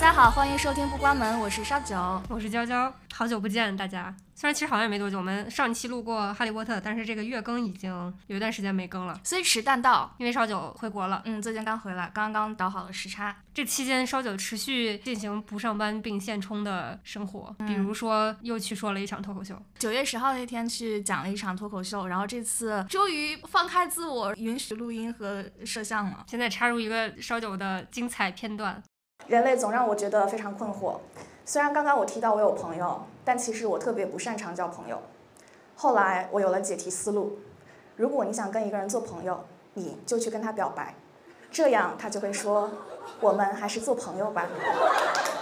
大家好，欢迎收听不关门，我是烧酒，我是娇娇，好久不见大家。虽然其实好像也没多久，我们上期录过《哈利波特》，但是这个月更已经有一段时间没更了，虽迟但到，因为烧酒回国了。嗯，最近刚回来，刚刚倒好了时差。这期间，烧酒持续进行不上班并现充的生活，比如说又去说了一场脱口秀。九月十号那天去讲了一场脱口秀，然后这次终于放开自我，允许录音和摄像了。现在插入一个烧酒的精彩片段。人类总让我觉得非常困惑。虽然刚刚我提到我有朋友，但其实我特别不擅长交朋友。后来我有了解题思路：如果你想跟一个人做朋友，你就去跟他表白，这样他就会说：“我们还是做朋友吧。”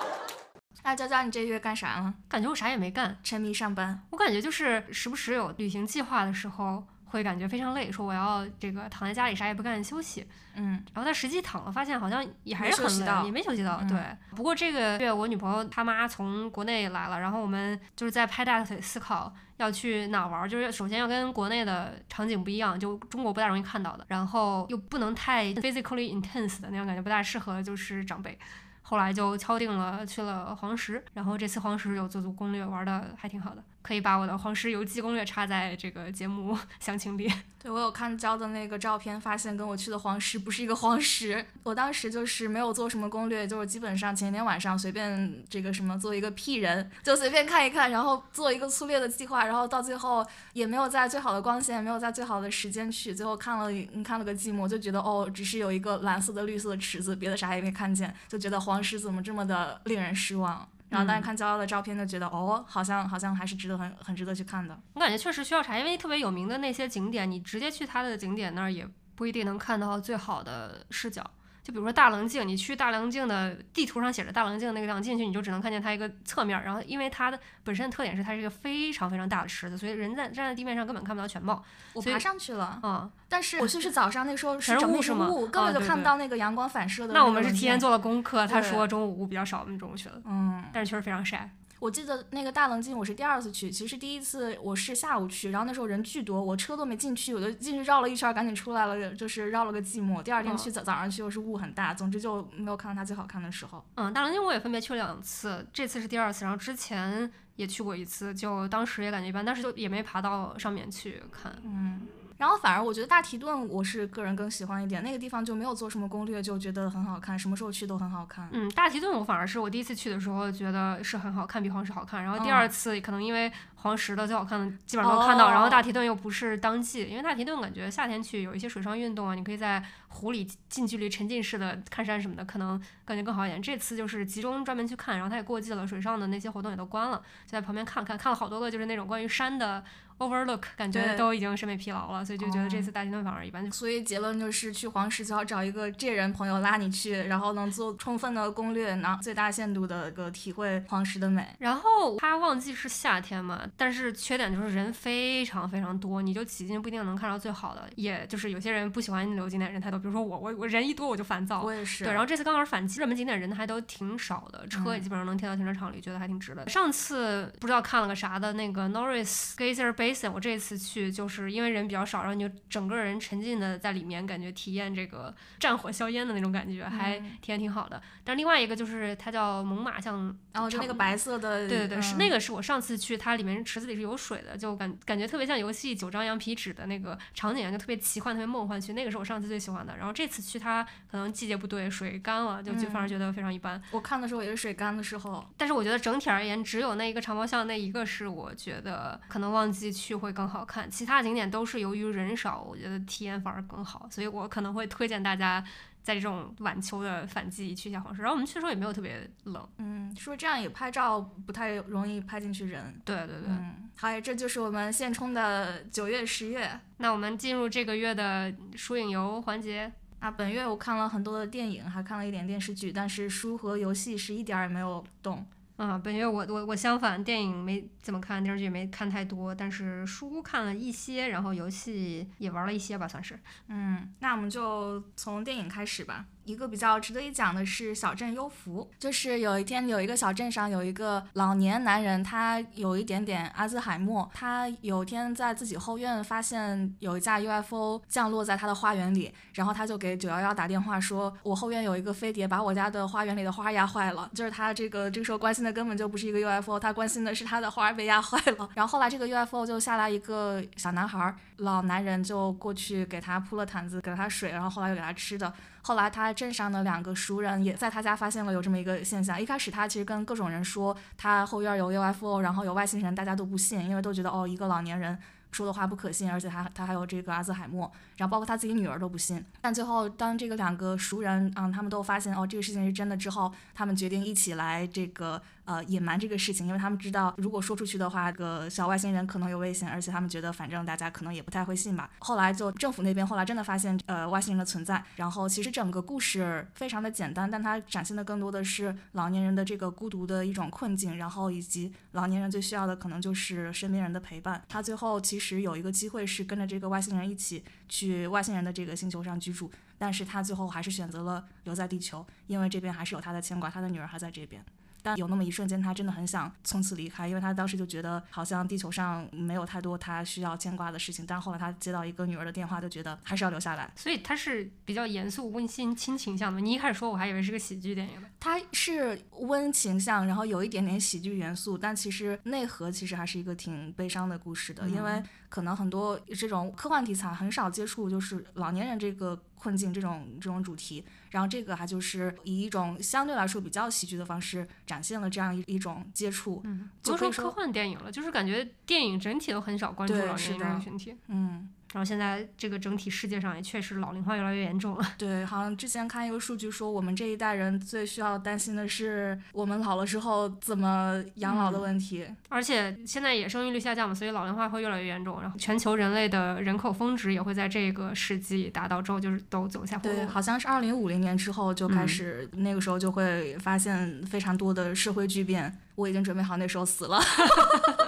那娇娇，你这个月干啥了？感觉我啥也没干，沉迷上班。我感觉就是时不时有旅行计划的时候。会感觉非常累，说我要这个躺在家里啥也不干休息，嗯，然后但实际躺了发现好像也还是很累，也没休息到，对。不过这个月我女朋友她妈从国内来了，然后我们就是在拍大腿思考要去哪玩，就是首先要跟国内的场景不一样，就中国不大容易看到的，然后又不能太 physically intense 的那种感觉，不大适合就是长辈。后来就敲定了去了黄石，然后这次黄石有做足攻略，玩的还挺好的。可以把我的黄石游记攻略插在这个节目 详情里。对我有看交的那个照片，发现跟我去的黄石不是一个黄石。我当时就是没有做什么攻略，就是基本上前一天晚上随便这个什么做一个屁人，就随便看一看，然后做一个粗略的计划，然后到最后也没有在最好的光线，没有在最好的时间去，最后看了看了个寂寞，就觉得哦，只是有一个蓝色的、绿色的池子，别的啥也没看见，就觉得黄石怎么这么的令人失望。然后，大家看骄傲的照片，就觉得哦，好像好像还是值得很很值得去看的。我感觉确实需要查，因为特别有名的那些景点，你直接去它的景点那儿也不一定能看到最好的视角。就比如说大棱镜，你去大棱镜的地图上写着大棱镜那个地方进去，你就只能看见它一个侧面。然后，因为它的本身的特点是它是一个非常非常大的池子，所以人在站在地面上根本看不到全貌。我爬上去了，嗯，但是我就是早上，那时候是雾，是吗？根本就看不到那个阳光反射的。那我们是提前做了功课，他说中午雾比较少，我们中午去了。嗯，但是确实非常晒。我记得那个大棱镜，我是第二次去。其实第一次我是下午去，然后那时候人巨多，我车都没进去，我就进去绕了一圈，赶紧出来了，就是绕了个寂寞。第二天去早早上去又是雾很大，总之就没有看到它最好看的时候。嗯，大棱镜我也分别去了两次，这次是第二次，然后之前也去过一次，就当时也感觉一般，但是就也没爬到上面去看。嗯。然后反而我觉得大提顿我是个人更喜欢一点，那个地方就没有做什么攻略，就觉得很好看，什么时候去都很好看。嗯，大提顿我反而是我第一次去的时候觉得是很好看，比黄石好看。然后第二次可能因为黄石的最好看的基本上都看到，然后大提顿又不是当季，因为大提顿感觉夏天去有一些水上运动啊，你可以在湖里近距离沉浸式的看山什么的，可能感觉更好一点。这次就是集中专门去看，然后它也过季了，水上的那些活动也都关了，就在旁边看看，看了好多个就是那种关于山的。Overlook 感觉都已经审美疲劳了，所以就觉得这次大金盾反而一般。所以结论就是去黄石最好找一个这人朋友拉你去，然后能做充分的攻略，拿最大限度的个体会黄石的美。然后它旺季是夏天嘛，但是缺点就是人非常非常多，你就挤进不一定能看到最好的。也就是有些人不喜欢旅游景点人太多，比如说我，我我人一多我就烦躁。我也是。对，然后这次刚好是反季，热门景点人还都挺少的，车也基本上能停到停车场里，觉得还挺值的。上次不知道看了个啥的那个 Norris Geyser Basin，我这次。去就是因为人比较少，然后你就整个人沉浸的在里面，感觉体验这个战火硝烟的那种感觉，还体验挺好的。但另外一个就是它叫猛犸象，然后就那个白色的，对对对，是那个是我上次去，它里面池子里是有水的，就感感觉特别像游戏九张羊皮纸的那个场景，就特别奇幻，特别梦幻。去那个是我上次最喜欢的。然后这次去它可能季节不对，水干了，就就反而觉得非常一般。我看的时候也是水干的时候，但是我觉得整体而言，只有那一个长毛象那一个是我觉得可能旺季去会更好看。其他景点都是由于人少，我觉得体验反而更好，所以我可能会推荐大家在这种晚秋的反季去一下黄石。然后我们去的时候也没有特别冷，嗯，说这样也拍照不太容易拍进去人？对对对，嗯，好，这就是我们现充的九月十月。那我们进入这个月的书影游环节。啊，本月我看了很多的电影，还看了一点电视剧，但是书和游戏是一点儿也没有动。啊，本月我我我相反，电影没怎么看，电视剧没看太多，但是书看了一些，然后游戏也玩了一些吧，算是。嗯，那我们就从电影开始吧。一个比较值得一讲的是小镇幽浮，就是有一天有一个小镇上有一个老年男人，他有一点点阿兹海默，他有天在自己后院发现有一架 UFO 降落在他的花园里，然后他就给九幺幺打电话说，我后院有一个飞碟把我家的花园里的花压坏了，就是他这个这个时候关心的根本就不是一个 UFO，他关心的是他的花被压坏了。然后后来这个 UFO 就下来一个小男孩，老男人就过去给他铺了毯子，给了他水，然后后来又给他吃的。后来他镇上的两个熟人也在他家发现了有这么一个现象。一开始他其实跟各种人说他后院有 UFO，然后有外星人，大家都不信，因为都觉得哦一个老年人说的话不可信，而且他他还有这个阿兹海默，然后包括他自己女儿都不信。但最后当这个两个熟人啊他们都发现哦这个事情是真的之后，他们决定一起来这个。呃，隐瞒这个事情，因为他们知道，如果说出去的话，个小外星人可能有危险，而且他们觉得，反正大家可能也不太会信吧。后来就政府那边后来真的发现，呃，外星人的存在。然后其实整个故事非常的简单，但它展现的更多的是老年人的这个孤独的一种困境，然后以及老年人最需要的可能就是身边人的陪伴。他最后其实有一个机会是跟着这个外星人一起去外星人的这个星球上居住，但是他最后还是选择了留在地球，因为这边还是有他的牵挂，他的女儿还在这边。但有那么一瞬间，他真的很想从此离开，因为他当时就觉得好像地球上没有太多他需要牵挂的事情。但后来他接到一个女儿的电话，就觉得还是要留下来。所以他是比较严肃、温馨、亲情向的。你一开始说，我还以为是个喜剧电影呢。它是温情向，然后有一点点喜剧元素，但其实内核其实还是一个挺悲伤的故事的，因为可能很多这种科幻题材很少接触，就是老年人这个困境这种这种主题。然后这个还就是以一种相对来说比较喜剧的方式展现了这样一一种接触，嗯，就说科幻电影了，就是感觉电影整体都很少关注老年人群体，嗯。然后现在这个整体世界上也确实老龄化越来越严重了。对，好像之前看一个数据说，我们这一代人最需要担心的是我们老了之后怎么养老的问题。而且现在也生育率下降嘛，所以老龄化会越来越严重。然后全球人类的人口峰值也会在这个世纪达到之后就是都走下坡路。对，好像是二零五零年之后就开始，那个时候就会发现非常多的社会巨变。我已经准备好那时候死了。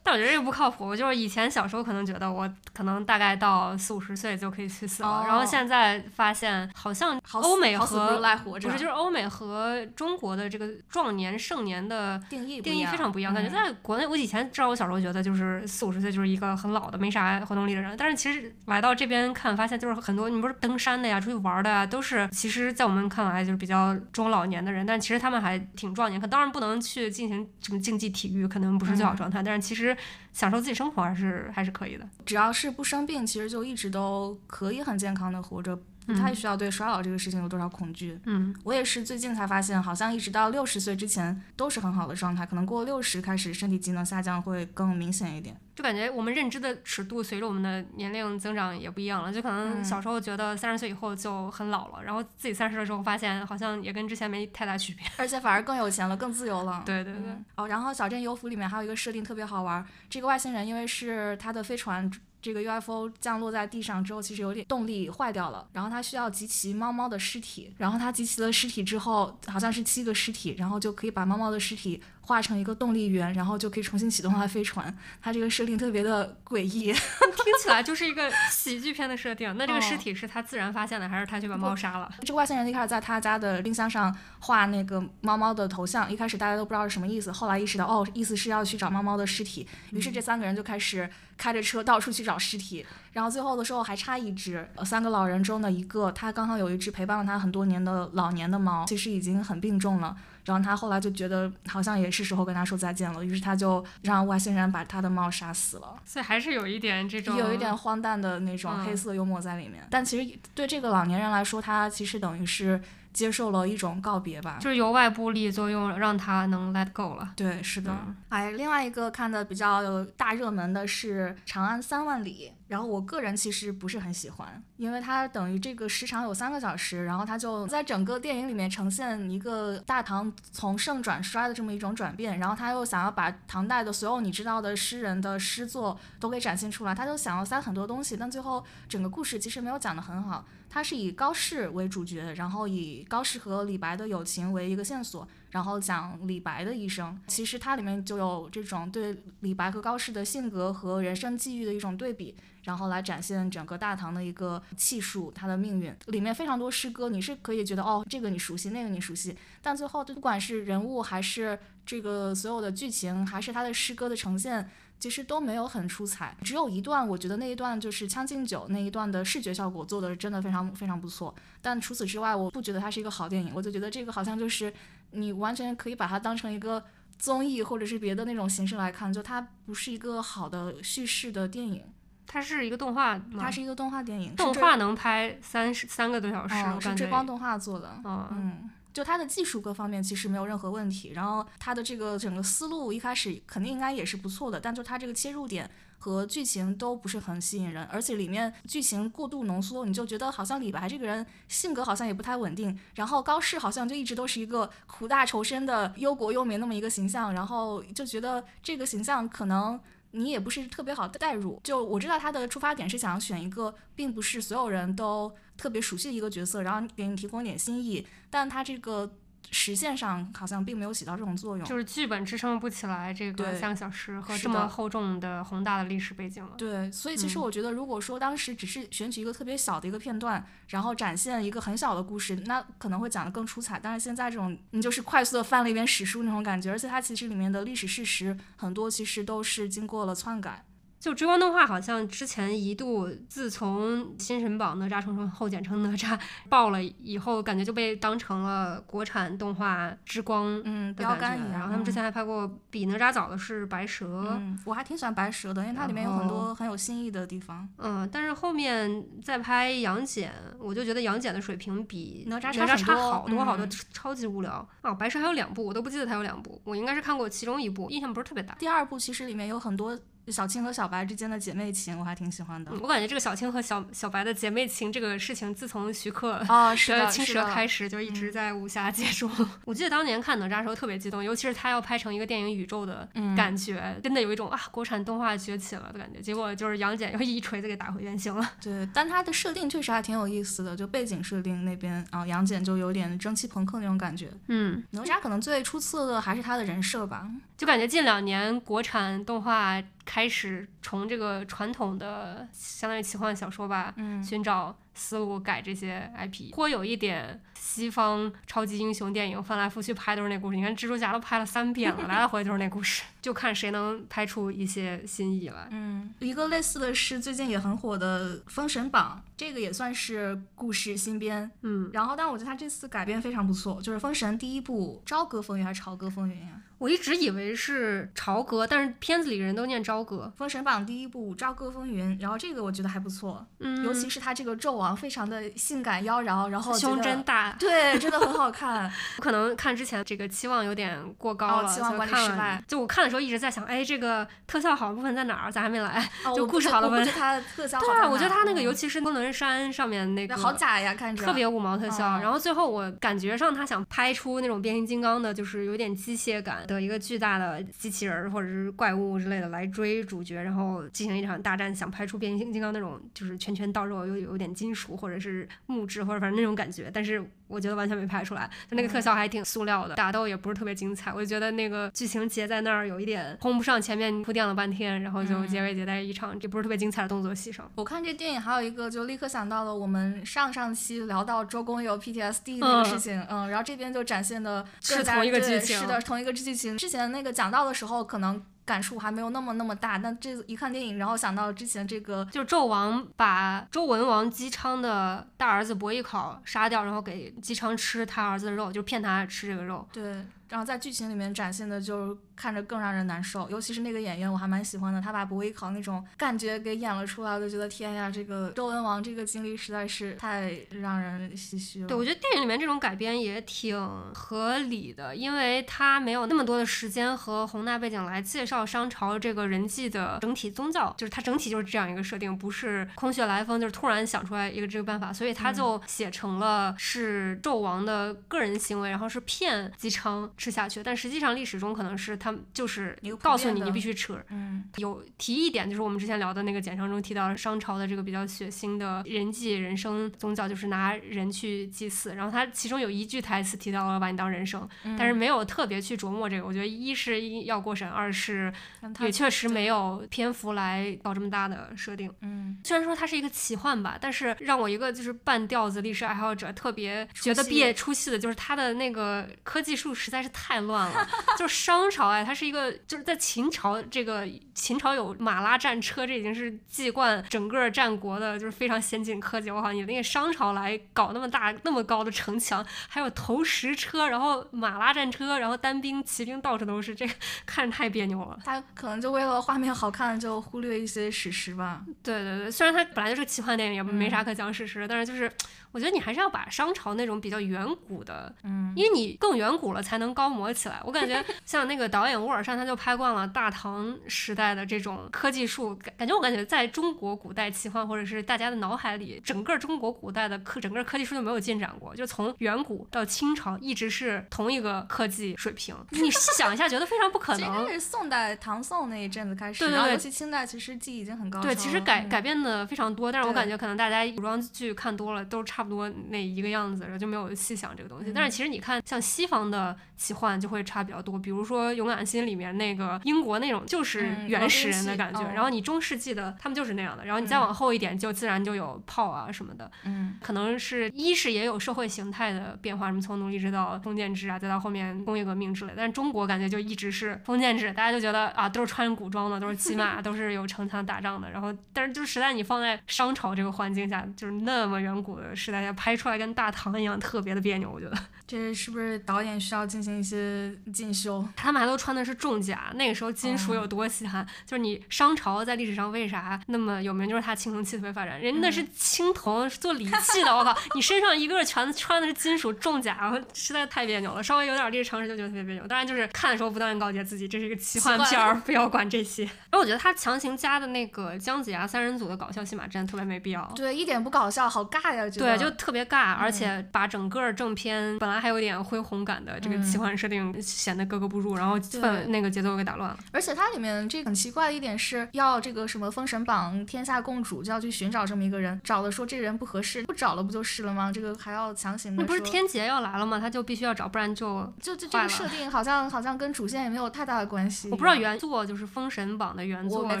但我觉得这个不靠谱。就是以前小时候可能觉得我可能大概到四五十岁就可以去死了，然后现在发现好像欧美和不是就是欧美和中国的这个壮年盛年的定义定义非常不一样。感觉在国内，我以前知道我小时候觉得就是四五十岁就是一个很老的没啥活动力的人，但是其实来到这边看发现就是很多你不是登山的呀、出去玩的呀，都是其实在我们看来就是比较中老年的人，但其实他们还挺壮年。可当然不能去进行什么竞技体育，可能不是最好状态，但是其实。享受自己生活还是还是可以的，只要是不生病，其实就一直都可以很健康的活着。不太需要对衰老这个事情有多少恐惧。嗯，我也是最近才发现，好像一直到六十岁之前都是很好的状态，可能过六十开始身体机能下降会更明显一点。就感觉我们认知的尺度随着我们的年龄增长也不一样了，就可能小时候觉得三十岁以后就很老了，然后自己三十的时候发现好像也跟之前没太大区别，而且反而更有钱了，更自由了。对对对。哦，然后小镇游浮里面还有一个设定特别好玩，这个外星人因为是他的飞船。这个 UFO 降落在地上之后，其实有点动力坏掉了，然后他需要集齐猫猫的尸体，然后他集齐了尸体之后，好像是七个尸体，然后就可以把猫猫的尸体。画成一个动力源，然后就可以重新启动它的飞船。它这个设定特别的诡异，听起来就是一个喜剧片的设定。那这个尸体是他自然发现的，还是他去把猫杀了？这个外星人一开始在他家的冰箱上画那个猫猫的头像，一开始大家都不知道是什么意思，后来意识到哦，意思是要去找猫猫的尸体。于是这三个人就开始开着车到处去找尸体，然后最后的时候还差一只。三个老人中的一个，他刚好有一只陪伴了他很多年的老年的猫，其实已经很病重了。然后他后来就觉得好像也是时候跟他说再见了，于是他就让外星人把他的猫杀死了。所以还是有一点这种有一点荒诞的那种黑色幽默在里面。但其实对这个老年人来说，他其实等于是。接受了一种告别吧，就是由外部力作用让他能 let go 了。对，是的。哎，另外一个看的比较大热门的是《长安三万里》，然后我个人其实不是很喜欢，因为它等于这个时长有三个小时，然后它就在整个电影里面呈现一个大唐从盛转衰的这么一种转变，然后他又想要把唐代的所有你知道的诗人的诗作都给展现出来，他就想要塞很多东西，但最后整个故事其实没有讲得很好。它是以高适为主角，然后以高适和李白的友情为一个线索。然后讲李白的一生。其实它里面就有这种对李白和高适的性格和人生际遇的一种对比，然后来展现整个大唐的一个气数，它的命运。里面非常多诗歌，你是可以觉得哦，这个你熟悉，那个你熟悉，但最后不管是人物还是这个所有的剧情，还是他的诗歌的呈现。其实都没有很出彩，只有一段，我觉得那一段就是《将进酒》那一段的视觉效果做的真的非常非常不错。但除此之外，我不觉得它是一个好电影，我就觉得这个好像就是你完全可以把它当成一个综艺或者是别的那种形式来看，就它不是一个好的叙事的电影。它是一个动画，它是一个动画电影，动画能拍三十三个多小时，是追光动画做的，嗯。就他的技术各方面其实没有任何问题，然后他的这个整个思路一开始肯定应该也是不错的，但就他这个切入点和剧情都不是很吸引人，而且里面剧情过度浓缩，你就觉得好像李白这个人性格好像也不太稳定，然后高适好像就一直都是一个苦大仇深的忧国忧民那么一个形象，然后就觉得这个形象可能。你也不是特别好的代入，就我知道他的出发点是想选一个并不是所有人都特别熟悉的一个角色，然后给你提供一点新意，但他这个。实现上好像并没有起到这种作用，就是剧本支撑不起来这个三个小时和这么厚重的宏大的历史背景了。对，所以其实我觉得，如果说当时只是选取一个特别小的一个片段，然后展现一个很小的故事，那可能会讲得更出彩。但是现在这种，你就是快速的翻了一遍史书那种感觉，而且它其实里面的历史事实很多其实都是经过了篡改。就追光动画好像之前一度，自从新神榜哪吒重生后简称哪吒 爆了以后，感觉就被当成了国产动画之光嗯标杆一样。然后他们之前还拍过比哪吒早的是白蛇，嗯，我还挺喜欢白蛇的，因为它里面有很多很有新意的地方。嗯，但是后面再拍杨戬，我就觉得杨戬的水平比哪吒差好多好多，超级无聊啊！白蛇还有两部，我都不记得它有两部，我应该是看过其中一部，印象不是特别大。第二部其实里面有很多。小青和小白之间的姐妹情，我还挺喜欢的。我感觉这个小青和小小白的姐妹情这个事情，自从徐克哦 的青蛇开始，就一直在武侠界中。我记得当年看哪吒的时候特别激动，尤其是他要拍成一个电影宇宙的感觉，真的有一种啊国产动画崛起了的感觉。结果就是杨戬又一锤子给打回原形了。对，但他的设定确实还挺有意思的，就背景设定那边啊，杨戬就有点蒸汽朋克那种感觉。嗯，哪吒可能最出色的还是他的人设吧。就感觉近两年国产动画。开始从这个传统的相当于奇幻小说吧，寻找思路改这些 IP，颇有一点。西方超级英雄电影翻来覆去拍都是那故事，你看蜘蛛侠都拍了三遍了，来来回回都是那故事，就看谁能拍出一些新意来。嗯，一个类似的是最近也很火的《封神榜》，这个也算是故事新编。嗯，然后但我觉得他这次改编非常不错，就是《封神》第一部《朝歌风云》还是《朝歌风云》呀？我一直以为是朝歌，但是片子里人都念朝歌。《封神榜》第一部《朝歌风云》，然后这个我觉得还不错，嗯，尤其是他这个纣王非常的性感妖娆，然后胸真大。对，真的很好看。可能看之前这个期望有点过高了，期望管理失败。就我看的时候一直在想，哎，这个特效好的部分在哪儿？咋还没来？就故事好的部分。它特效好。对啊，我觉得它那个，尤其是昆仑山上面那个，好假呀，看着特别五毛特效。然后最后我感觉上他想拍出那种变形金刚的，就是有点机械感的一个巨大的机器人或者是怪物之类的来追主角，然后进行一场大战，想拍出变形金刚那种就是拳拳到肉又有点金属或者是木质或者反正那种感觉，但是。我觉得完全没拍出来，就那个特效还挺塑料的，打斗也不是特别精彩。我就觉得那个剧情结在那儿有一点轰不上，前面铺垫了半天，然后就结尾结在一场也不是特别精彩的动作戏上。我看这电影还有一个，就立刻想到了我们上上期聊到周公有 PTSD 那个事情，嗯，然后这边就展现的是同一个剧情，是的，同一个剧情。之前那个讲到的时候可能。感触还没有那么那么大，但这一看电影，然后想到之前这个，就是纣王把周文王姬昌的大儿子伯邑考杀掉，然后给姬昌吃他儿子的肉，就骗他吃这个肉。对。然后在剧情里面展现的就看着更让人难受，尤其是那个演员，我还蛮喜欢的，他把伯邑考那种感觉给演了出来，我就觉得天呀，这个周文王这个经历实在是太让人唏嘘了。对，我觉得电影里面这种改编也挺合理的，因为他没有那么多的时间和宏大背景来介绍商朝这个人际的整体宗教，就是他整体就是这样一个设定，不是空穴来风，就是突然想出来一个这个办法，所以他就写成了是纣王的个人行为，然后是骗姬昌。吃下去，但实际上历史中可能是他们就是告诉你你必须吃。嗯有提一点，就是我们之前聊的那个简章中提到了商朝的这个比较血腥的人祭人生宗教，就是拿人去祭祀。然后他其中有一句台词提到了把你当人生，嗯但是没有特别去琢磨这个。我觉得一是要过审，二是也确实没有篇幅来搞这么大的设定。嗯虽然说它是一个奇幻吧，但是让我一个就是半吊子历史爱好者特别觉得出戏别出戏的，就是它的那个科技树实在是太乱了。就是商朝哎，它是一个就是在秦朝这个秦朝有马拉战车，这已经是继冠整个战国的就是非常先进科技。我靠，你那个商朝来搞那么大那么高的城墙，还有投石车，然后马拉战车，然后单兵骑兵到处都是，这个看着太别扭了。他可能就为了画面好看，就忽略一些史实吧。对对对，虽然它本来就是个奇幻电影，也没啥嗯可讲史实的，但是就是我觉得你还是要把商朝那种比较远古的，嗯因为你更远古了才能高模起来。我感觉 像那个导演沃尔善，他就拍惯了大唐时代的这种科技树，感感觉我感觉在中国古代奇幻或者是大家的脑海里，整个中国古代的科整个科技树就没有进展过，就从远古到清朝一直是同一个科技水平。你细想一下，觉得非常不可能该。是宋代、唐宋那一阵子开始，对对对然后尤其清代，其实技艺已经很高超对，其实改嗯改变的非常多，但是我感觉可能大家古装剧看多了，都差不多那一个样子，然后就没有细想这个东西。但是其实你看，像西方的奇幻就会差比较多，比如说《勇敢心》里面那个英国那种就是嗯原始人的感觉，哦然后你中世纪的他们就是那样的，然后你再嗯往后一点就自然就有炮啊什么的，嗯可能是一是也有社会形态的变化，什么从奴隶制到封建制啊，再到后面工业革命之类的。但是中国感觉就一直是封建制，大家就觉得啊都是穿古装的，都是骑马，都是有城墙打仗的。然后，但是就是实在你放在商朝这个环境下，就是那么远古的时代下拍出来，跟大唐一样特别的别扭。我觉得这是不是导演需要进行一些进修？他们还都穿的是重甲，那个时候金属哦有多稀罕。就是你商朝在历史上为啥那么有名，就是它青铜器特别发展，人家那是嗯青铜是做礼器的，我靠，你身上一个全穿的是金属重甲，我实在太别扭了。稍微有点历史常识就觉得特别别扭。当然就是看的时候不断地告诫自己，这是一个奇幻片儿，不要管这些。然后我觉得他强行加的那个姜子牙三人组的搞笑戏码真的特别没必要。对，一点不搞笑，好尬呀！对，就特别尬，而嗯且把整个正片本来还有点恢宏感的这个奇嗯幻设定显得格格不入，然后对氛那个节奏给打乱了。而且它里面这很奇怪的一点是要这个什么封神榜天下共主，就要去寻找这么一个人，找了说这个人不合适，不找了不就是了吗？这个还要强行的那不是天劫要来了吗？他就必须要找，不然就就就这个设 定好像好像跟主线也没有太大的关系。我不知道原作就是《封神榜》的原作是没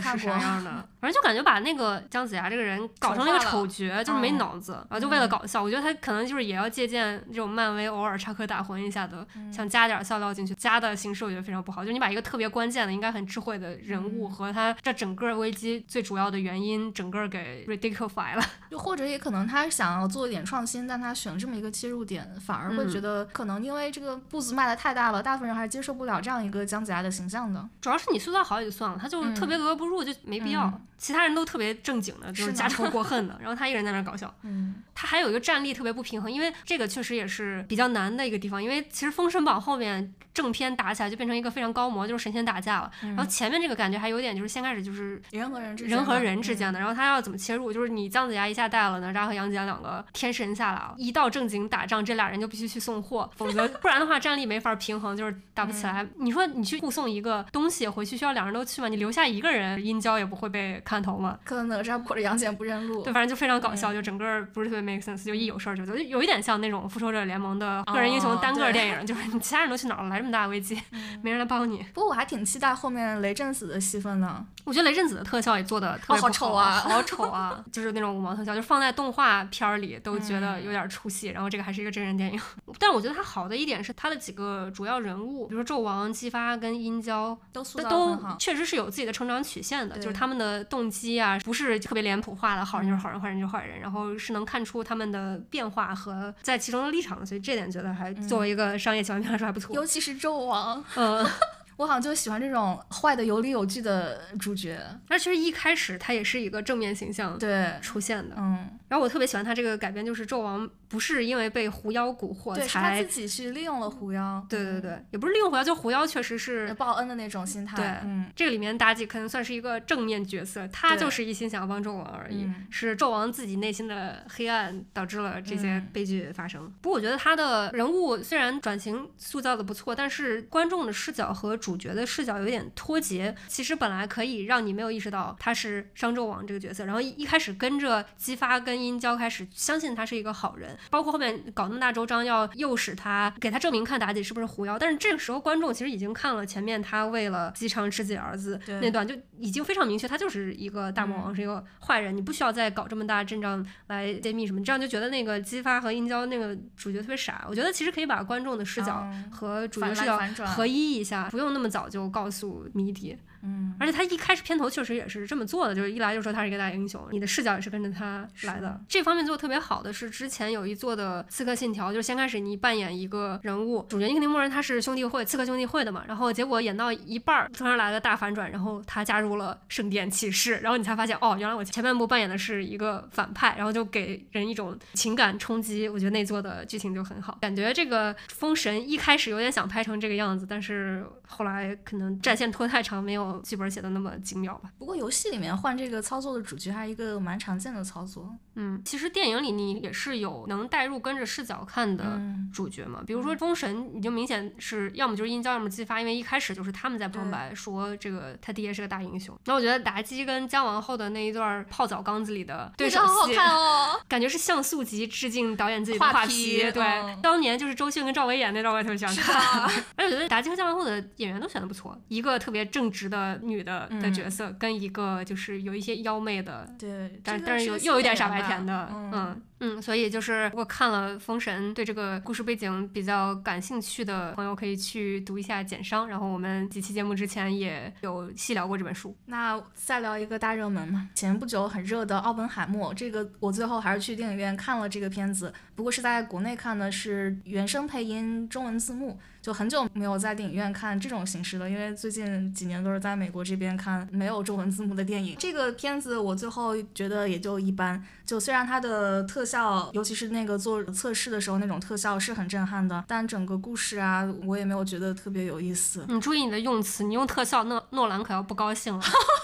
看过啥样的，反正就感觉把那个姜子牙这个人搞成了一个丑角，就是没嗯脑子，然后就为了搞笑。我觉得他可能就是也要借鉴这种漫威偶尔插科打诨一下的，嗯想加点笑料进去，加的形式我觉得非常不好。就是你把一个特别关键的、应该很智慧的人物嗯和他这整个危机最主要的原因，整个给 ridiculify 了。就或者也可能他想要做一点创新，但他选这么一个切入点，反而会嗯觉得可能因为这个步子迈的太大了，大部分人还是接受不了这样一个姜子牙的形象的。主要是你塑造好也就算了，他就特别格格不入，就没必要。嗯其他人都特别正经的，就是家仇国 恨的，然后他一个人在那搞笑。嗯，他还有一个战力特别不平衡，因为这个确实也是比较难的一个地方。因为其实《封神榜》后面正片打起来就变成一个非常高模，就是神仙打架了。然后前面这个感觉还有点就是先开始就是人和人之间人和的人之间的，然后他要怎么切入？就是你姜子牙一下带了哪吒和杨戬两个天神下来了，一到正经打仗，这俩人就必须去送货，否则不然的话战力没法平衡，就是打不起来。你说你去护送一个东西回去，需要两人都去吗？你留下一个人，殷郊也不会被看头吗？可能哪吒或者杨戬不认路。对，反正就非常搞笑，就整个不是特别 make sense，就一有事儿就走，就有一点像那种复仇者联盟的个人英雄哦单个电影，就是你其他人都去哪儿了，来这么大的危机，没人来帮你。不过我还挺期待后面雷震子的戏份呢。我觉得雷震子的特效也做的特别哦 好丑啊好丑啊，就是那种五毛特效，就放在动画片儿里都觉得嗯有点出戏。然后这个还是一个真人电影，但我觉得它好的一点是它的几个主要人物，比如说纣王、姬发跟殷郊，都都。确实是有自己的成长曲线的，就是他们的动机啊，不是特别脸谱化的，好人就是好人，坏人就是坏人，然后是能看出他们的变化和在其中的立场的，所以这点觉得还作为一个商业奇幻片来说还不错。尤其是纣王，嗯，我好像就喜欢这种坏的有理有据的主角。那其实一开始他也是一个正面形象对，出现的。嗯，然后我特别喜欢他这个改编，就是纣王不是因为被狐妖蛊惑对，是他才自，己去利用了狐妖，对对对，也不是利用狐妖，就狐妖确实是嗯，报恩的那种心态。对嗯，这个里面妲己可能算是一个正面角色，她就是一心想要帮纣王而已，嗯是纣王自己内心的黑暗导致了这些嗯悲剧发生。不过我觉得他的人物虽然转型塑造的不错，但是观众的视角和主角的视角有点脱节。其实本来可以让你没有意识到他是商纣王这个角色，然后一一开始跟着姬发跟殷郊开始相信他是一个好人，包括后面搞那么大周章要诱使他给他证明看妲己是不是狐妖，但是这个时候观众其实已经看了前面他为了姬昌吃自己儿子对那段，就已经非常明确，他就是一个大魔王，嗯是一个坏人，你不需要再搞这么大阵仗来揭秘什么，这样就觉得那个姬发和殷郊那个主角特别傻。我觉得其实可以把观众的视角嗯和主角反视角合一一下，不用那么早就告诉谜底。嗯，而且他一开始片头确实也是这么做的，就是一来就说他是一个大英雄，你的视角也是跟着他来的。这方面做的特别好的是之前有一做的《刺客信条》，就是先开始你扮演一个人物，主角你肯定默认他是兄弟会、刺客兄弟会的嘛，然后结果演到一半儿突然来个大反转，然后他加入了圣殿骑士，然后你才发现哦，原来我前半部扮演的是一个反派，然后就给人一种情感冲击。我觉得那做的剧情就很好，感觉这个封神一开始有点想拍成这个样子，但是后来可能战线拖太长，没有剧本写的那么精妙吧。不过游戏里面换这个操作的主角还是一个蛮常见的操作。嗯，其实电影里你也是有能带入跟着视角看的嗯，主角嘛，比如说封神，你就明显是要么就是殷郊，要么姬发，因为一开始就是他们在旁白说这个他爹是个大英雄。那我觉得妲己跟姜王后的那一段泡澡缸子里的对手戏好看哦。感觉是像素级致敬导演自己的画画皮对，嗯当年就是周迅跟赵薇演那段，我也特别喜欢看。啊，而且我觉得妲己和姜文后的演员都选的不错，一个特别正直的女的的嗯角色，跟一个就是有一些妖媚的，对，但但是又又有点傻白甜的，嗯嗯，所以就是如果看了《封神》，对这个故事背景比较感兴趣的朋友，可以去读一下简商。然后我们几期节目之前也有细聊过这本书。那再聊一个大热门嘛，前不久很热的《奥本海默》，这个我最后还是去电影院看了这个片子，不过是在国内看的是原声配音中文字幕，就很久没有在电影院看这种形式了，因为最近几年都是在美国这边看没有中文字幕的电影。这个片子我最后觉得也就一般，就虽然它的特效，尤其是那个做测试的时候那种特效是很震撼的，但整个故事啊，我也没有觉得特别有意思。你注意你的用词，你用特效，诺诺兰可要不高兴了。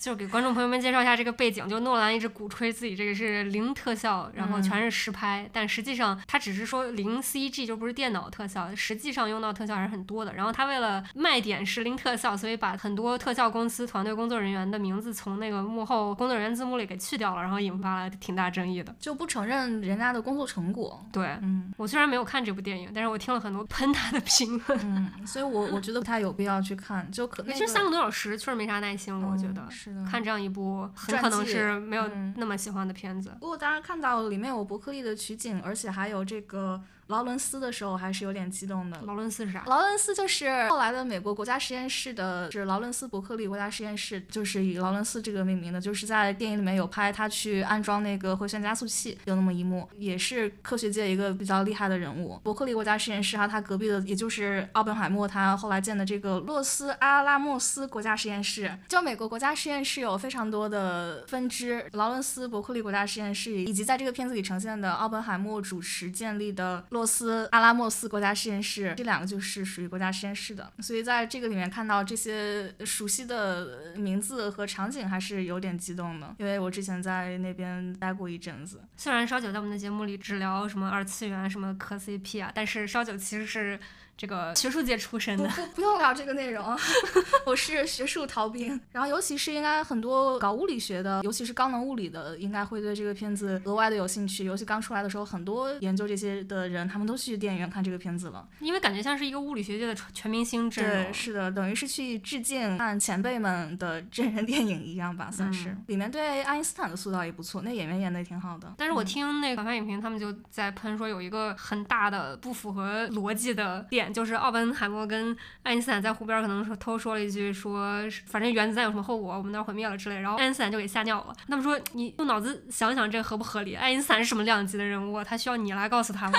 就是给观众朋友们介绍一下这个背景，就诺兰一直鼓吹自己这个是零特效，然后全是实拍，但实际上他只是说零 CG，就不是电脑特效，实际上用到特效还是很多的。然后他为了卖点是零特效，所以把很多特效公司团队工作人员的名字从那个幕后工作人员字幕里给去掉了，然后引发了挺大争议的。就不承认人家的工作成果，对嗯我虽然没有看这部电影，但是我听了很多喷他的评论。嗯，所以我我觉得不太有必要去看，就可那个其实三个多小时确实没啥耐心，我觉得嗯。是的。看这样一部很可能是没有嗯那么喜欢的片子。不过当然看到里面有伯克利的取景，而且还有这个劳伦斯的时候，还是有点激动的。劳伦斯是啥？劳伦斯就是后来的美国国家实验室的，是劳伦斯伯克利国家实验室，就是以劳伦斯这个命名的，就是在电影里面有拍他去安装那个回旋加速器，有那么一幕，也是科学界一个比较厉害的人物。伯克利国家实验室还有他隔壁的，也就是奥本海默他后来建的这个洛斯阿拉莫斯国家实验室。就美国国家实验室有非常多的分支，劳伦斯伯克利国家实验室以及在这个片子里呈现的奥本海默主持建立的洛斯阿拉莫斯国家实验室，这两个就是属于国家实验室的。所以在这个里面看到这些熟悉的名字和场景，还是有点激动的，因为我之前在那边待过一阵子。虽然烧酒在我们的节目里只聊什么二次元、什么磕 CP 啊，但是烧酒其实是这个学术界出身的。不不不用聊这个内容，我是学术逃兵。然后尤其是应该很多搞物理学的，尤其是高能物理的，应该会对这个片子额外的有兴趣。尤其刚出来的时候，很多研究这些的人，他们都去电影院看这个片子了。因为感觉像是一个物理学界的全全明星阵容对，。是的，等于是去致敬看前辈们的真人电影一样吧，算是。嗯里面对爱因斯坦的塑造也不错，那演员演的也挺好的。但是我嗯听那个反派影评，他们就在喷说有一个很大的不符合逻辑的点，就是奥本海默跟爱因斯坦在湖边可能说偷说了一句说，反正原子弹有什么后果，我们那儿毁灭了之类，然后爱因斯坦就给吓尿了。他们说你用脑子想想这合不合理？爱因斯坦是什么量级的人物？他需要你来告诉他吗？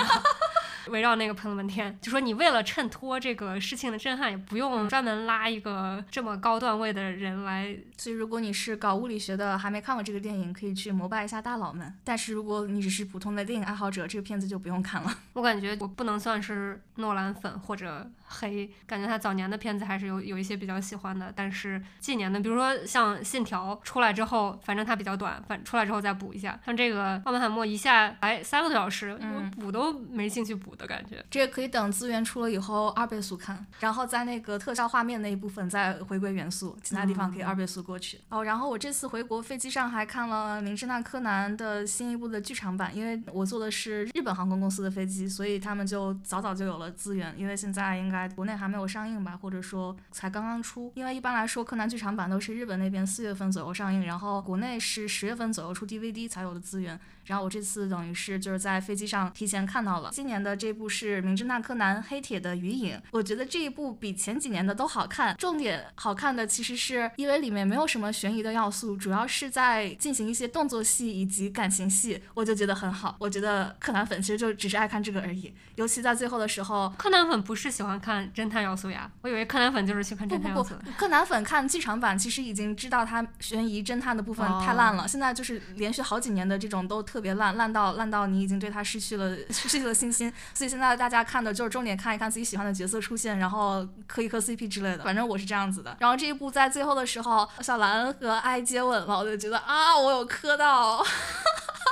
围绕那个喷了半天，就说你为了衬托这个事情的震撼，也不用专门拉一个这么高段位的人来。所以如果你是搞物理学的，还没看过这个电影，可以去膜拜一下大佬们。但是如果你只是普通的电影爱好者，这个片子就不用看了。我感觉我不能算是诺兰粉或者黑，感觉他早年的片子还是有有一些比较喜欢的，但是近年的，比如说像《信条》出来之后，反正它比较短，反出来之后再补一下。像这个《奥本海默》一下来三个多小时，我补都没兴趣补的感觉。这个可以等资源出了以后二倍速看，然后在那个特效画面那一部分再回归原速，其他地方可以二倍速过去。哦，然后我这次回国飞机上还看了《名侦探柯南》的新一部的剧场版，因为我坐的是日本航空公司的飞机，所以他们就早早就有了资源，因为现在应该国内还没有上映吧，或者说才刚刚出。因为一般来说柯南剧场版都是日本那边四月份左右上映，然后国内是十月份左右出 DVD 才有的资源。然后我这次等于是就是在飞机上提前看到了今年的这部是《名侦探柯南：黑铁的余影》，我觉得这一部比前几年的都好看。重点好看的其实是因为里面没有什么悬疑的要素，主要是在进行一些动作戏以及感情戏，我就觉得很好。我觉得柯南粉其实就只是爱看这个而已，尤其在最后的时候，柯南粉不是喜欢看侦探要素呀？我以为柯南粉就是喜欢侦探要素。柯南粉看剧场版其实已经知道他悬疑侦探的部分太烂了，现在就是连续好几年的这种都特别烂，烂到。烂到你已经对他失去了失去了信心，所以现在大家看的就是重点看一看自己喜欢的角色出现，然后磕一磕 CP 之类的。反正我是这样子的。然后这一部在最后的时候，小兰和爱接吻了，我就觉得啊，我有磕到。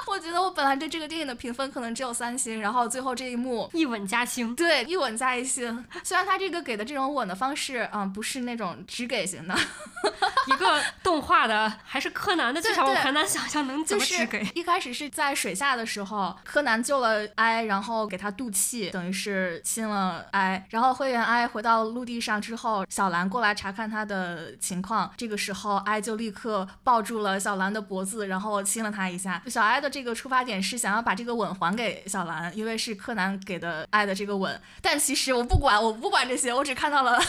我觉得我本来对这个电影的评分可能只有三星，然后最后这一幕一吻加星，对，一吻加一星。虽然他这个给的这种吻的方式，嗯，不是那种直给型的，一个动画的还是柯南的，至少我很难想象能怎么只给。一开始是在水下的时候，柯南救了哀，然后给他渡气，等于是亲了哀。然后灰原哀回到陆地上之后，小兰过来查看他的情况，这个时候哀就立刻抱住了小兰的脖子，然后亲了她一下。小哀的这。个出发点是想要把这个吻还给小兰，因为是柯南给的爱的这个吻。但其实我不管，我不管这些，我只看到了，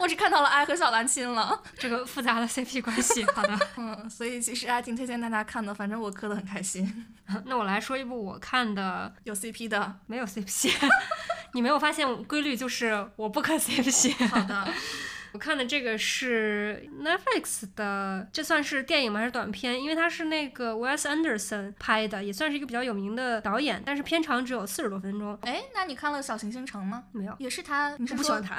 我只看到了爱和小兰亲了这个复杂的 CP 关系。好的，嗯，所以其实还挺推荐大家看的，反正我磕的很开心。那我来说一部我看的有 CP 的，没有 CP。你没有发现规律就是我不磕 CP。好的。我看的这个是 Netflix 的，这算是电影吗？还是短片？因为它是那个 Wes Anderson 拍的，也算是一个比较有名的导演，但是片长只有四十多分钟。哎，那你看了《小行星城》吗？没有，也是他。你是不喜欢他？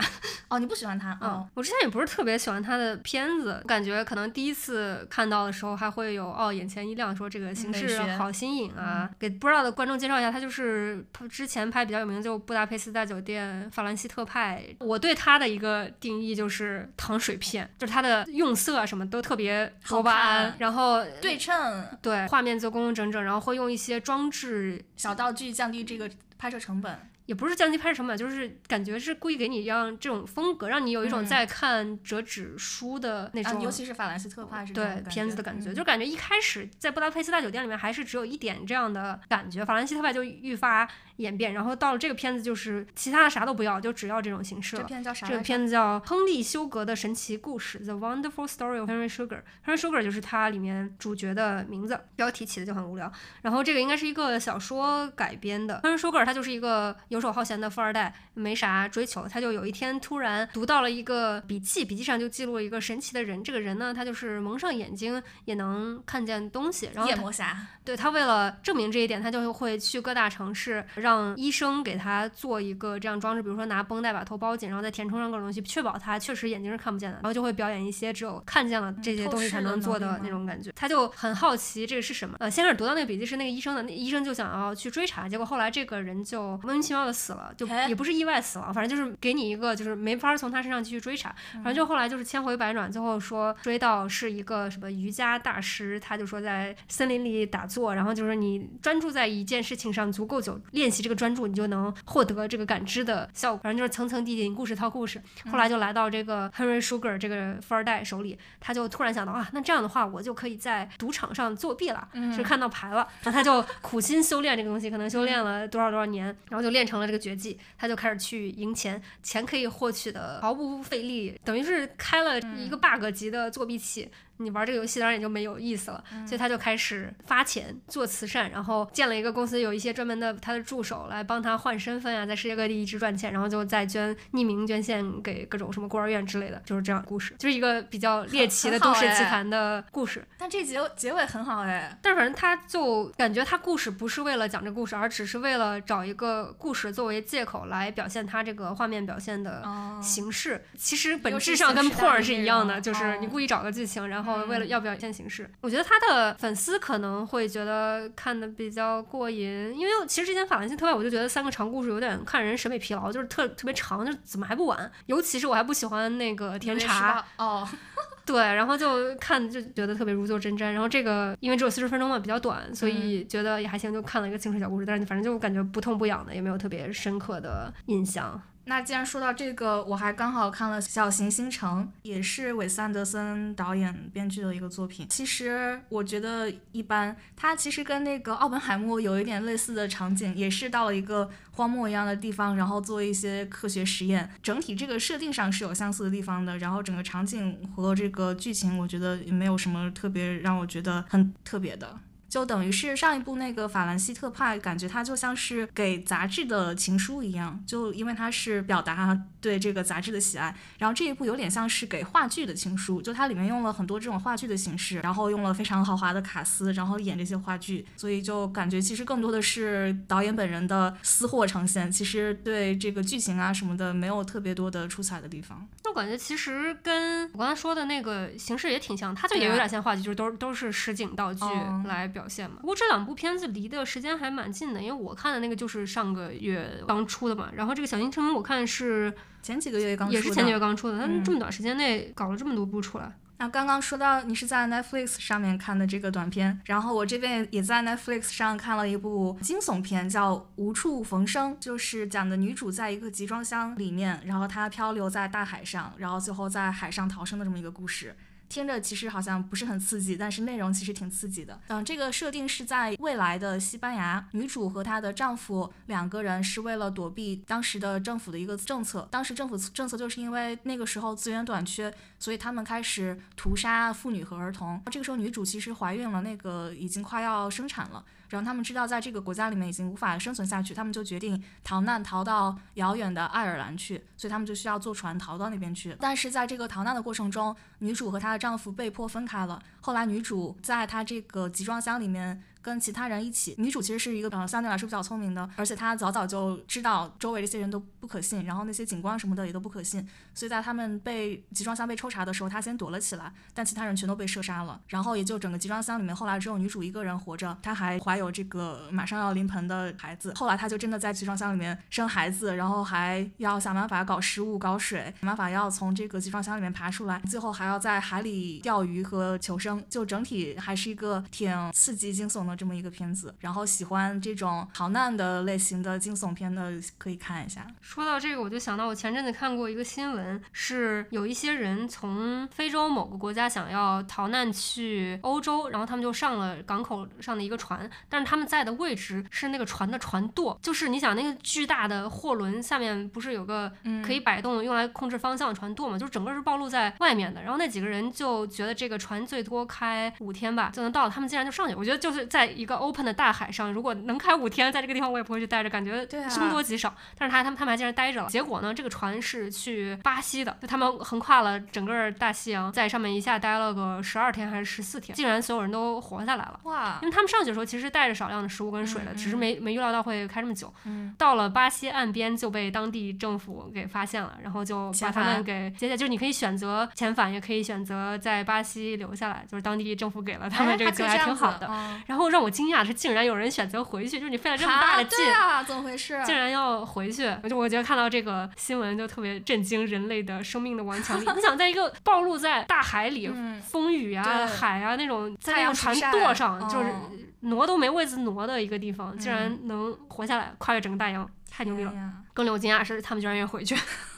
哦，你不喜欢他？嗯，我之前也不是特别喜欢他的片子，感觉可能第一次看到的时候还会有哦眼前一亮，说这个形式好新颖啊。给不知道的观众介绍一下，他就是之前拍比较有名就《布达佩斯大酒店》《法兰西特派》。我对他的一个定义就是。是糖水片，就是它的用色什么都特别多巴胺，然后对称，对画面做工工整整，然后会用一些装置小道具降低这个拍摄成本。也不是降低拍摄成本，就是感觉是故意给你让这种风格，让你有一种在看折纸书的那种，尤其是法兰西特派是对片子的感觉，就感觉一开始在布达佩斯大酒店里面还是只有一点这样的感觉，法兰西特派就愈发演变，然后到了这个片子就是其他的啥都不要，就只要这种形式。这片叫啥？这个片子叫《亨利休格的神奇故事》（The Wonderful Story of Henry Sugar）。Henry Sugar 就是它里面主角的名字，标题起的就很无聊。然后这个应该是一个小说改编的。Henry Sugar 它就是一个游手好闲的富二代，没啥追求，他就有一天突然读到了一个笔记，笔记上就记录了一个神奇的人。这个人呢，他就是蒙上眼睛也能看见东西。然后夜魔侠。对他为了证明这一点，他就会去各大城市，让医生给他做一个这样装置，比如说拿绷带把头包紧，然后再填充上各种东西，确保他确实眼睛是看不见的。然后就会表演一些只有看见了这些东西才能做的那种感觉。他就很好奇这个是什么。呃，先开始读到那个笔记是那个医生的，那医生就想要去追查，结果后来这个人就莫名其妙的死了，就。也不是意外死亡，反正就是给你一个，就是没法从他身上继续追查。反正就后来就是千回百转，最后说追到是一个什么瑜伽大师，他就说在森林里打坐，然后就是你专注在一件事情上足够久，练习这个专注，你就能获得这个感知的效果。反正就是层层递进，故事套故事。后来就来到这个 Henry Sugar 这个富二代手里，他就突然想到啊，那这样的话我就可以在赌场上作弊了，是看到牌了。然后他就苦心修炼这个东西，可能修炼了多少多少年，然后就练成了这个绝技。他就开始去赢钱，钱可以获取的毫不费力，等于是开了一个 bug 级的作弊器。你玩这个游戏当然也就没有意思了。所以他就开始发钱做慈善，然后建了一个公司，有一些专门的他的助手来帮他换身份啊，在世界各地一直赚钱，然后就再捐匿名捐献给各种什么孤儿院之类的，就是这样的故事，就是一个比较猎奇的都市奇谈的故事。但这结结尾很好哎，但是反正他就感觉他故事不是为了讲这故事，而只是为了找一个故事作为借口来表现他这个画面表现的形式。其实本质上跟破儿是一样的，就是你故意找个剧情，然后为了要表现形式。我觉得他的粉丝可能会觉得看的比较过瘾，因为其实之前法兰西特派我就觉得三个长故事有点看人审美疲劳，就是特特别长，就怎么还不完？尤其是我还不喜欢那个甜茶哦。对，然后就看就觉得特别如坐针毡，然后这个因为只有四十分钟嘛，比较短，所以觉得也还行，就看了一个清水小故事，但是反正就感觉不痛不痒的，也没有特别深刻的印象。那既然说到这个，我还刚好看了《小行星城》，也是韦斯安德森导演编剧的一个作品。其实我觉得一般，它其实跟那个奥本海默有一点类似的场景，也是到了一个荒漠一样的地方，然后做一些科学实验。整体这个设定上是有相似的地方的，然后整个场景和这个剧情，我觉得也没有什么特别让我觉得很特别的。就等于是上一部那个法兰西特派，感觉它就像是给杂志的情书一样，就因为它是表达对这个杂志的喜爱。然后这一部有点像是给话剧的情书，就它里面用了很多这种话剧的形式，然后用了非常豪华的卡司，然后演这些话剧，所以就感觉其实更多的是导演本人的私货呈现，其实对这个剧情啊什么的没有特别多的出彩的地方。就感觉其实跟我刚才说的那个形式也挺像，它就也有点像话剧，就是都都是实景道具来表。现嘛，不过这两部片子离的时间还蛮近的，因为我看的那个就是上个月刚出的嘛，然后这个小星辰我看是前几个月刚也是前几个月刚出的，它这么短时间内搞了这么多部出来。那刚刚说到你是在 Netflix 上面看的这个短片，然后我这边也在 Netflix 上看了一部惊悚片，叫《无处逢生》，就是讲的女主在一个集装箱里面，然后她漂流在大海上，然后最后在海上逃生的这么一个故事。听着其实好像不是很刺激，但是内容其实挺刺激的。嗯，这个设定是在未来的西班牙，女主和她的丈夫两个人是为了躲避当时的政府的一个政策。当时政府政策就是因为那个时候资源短缺，所以他们开始屠杀妇女和儿童。这个时候女主其实怀孕了，那个已经快要生产了。让他们知道在这个国家里面已经无法生存下去，他们就决定逃难，逃到遥远的爱尔兰去。所以他们就需要坐船逃到那边去。但是在这个逃难的过程中，女主和她的丈夫被迫分开了。后来女主在她这个集装箱里面。跟其他人一起，女主其实是一个呃相对来说比较聪明的，而且她早早就知道周围这些人都不可信，然后那些警官什么的也都不可信，所以在他们被集装箱被抽查的时候，她先躲了起来，但其他人全都被射杀了，然后也就整个集装箱里面后来只有女主一个人活着，她还怀有这个马上要临盆的孩子，后来她就真的在集装箱里面生孩子，然后还要想办法搞食物、搞水，想办法要从这个集装箱里面爬出来，最后还要在海里钓鱼和求生，就整体还是一个挺刺激惊悚的。这么一个片子，然后喜欢这种逃难的类型的惊悚片的可以看一下。说到这个，我就想到我前阵子看过一个新闻，是有一些人从非洲某个国家想要逃难去欧洲，然后他们就上了港口上的一个船，但是他们在的位置是那个船的船舵，就是你想那个巨大的货轮下面不是有个可以摆动用来控制方向的船舵嘛，就是整个是暴露在外面的。然后那几个人就觉得这个船最多开五天吧就能到，他们竟然就上去，我觉得就是在。一个 open 的大海上，如果能开五天，在这个地方我也不会去待着，感觉凶多吉少。但是他他们他们还竟然待着了。结果呢，这个船是去巴西的，就他们横跨了整个大西洋，在上面一下待了个十二天还是十四天，竟然所有人都活下来了。哇！因为他们上去的时候其实带着少量的食物跟水的，只是没没预料到会开这么久。嗯。到了巴西岸边就被当地政府给发现了，然后就把他们给接下，就是你可以选择遣返，也可以选择在巴西留下来，就是当地政府给了他们这个机会，还挺好的。然后让我惊讶的是，竟然有人选择回去，就是你费了这么大的劲啊，怎么回事？竟然要回去，我就我觉得看到这个新闻就特别震惊，人类的生命的顽强力。你想在一个暴露在大海里、风雨啊、海啊那种，在那个船舵上，就是挪都没位子挪的一个地方，竟然能活下来，跨越整个大洋，太牛逼了！更令我惊讶的是，他们居然愿意回去。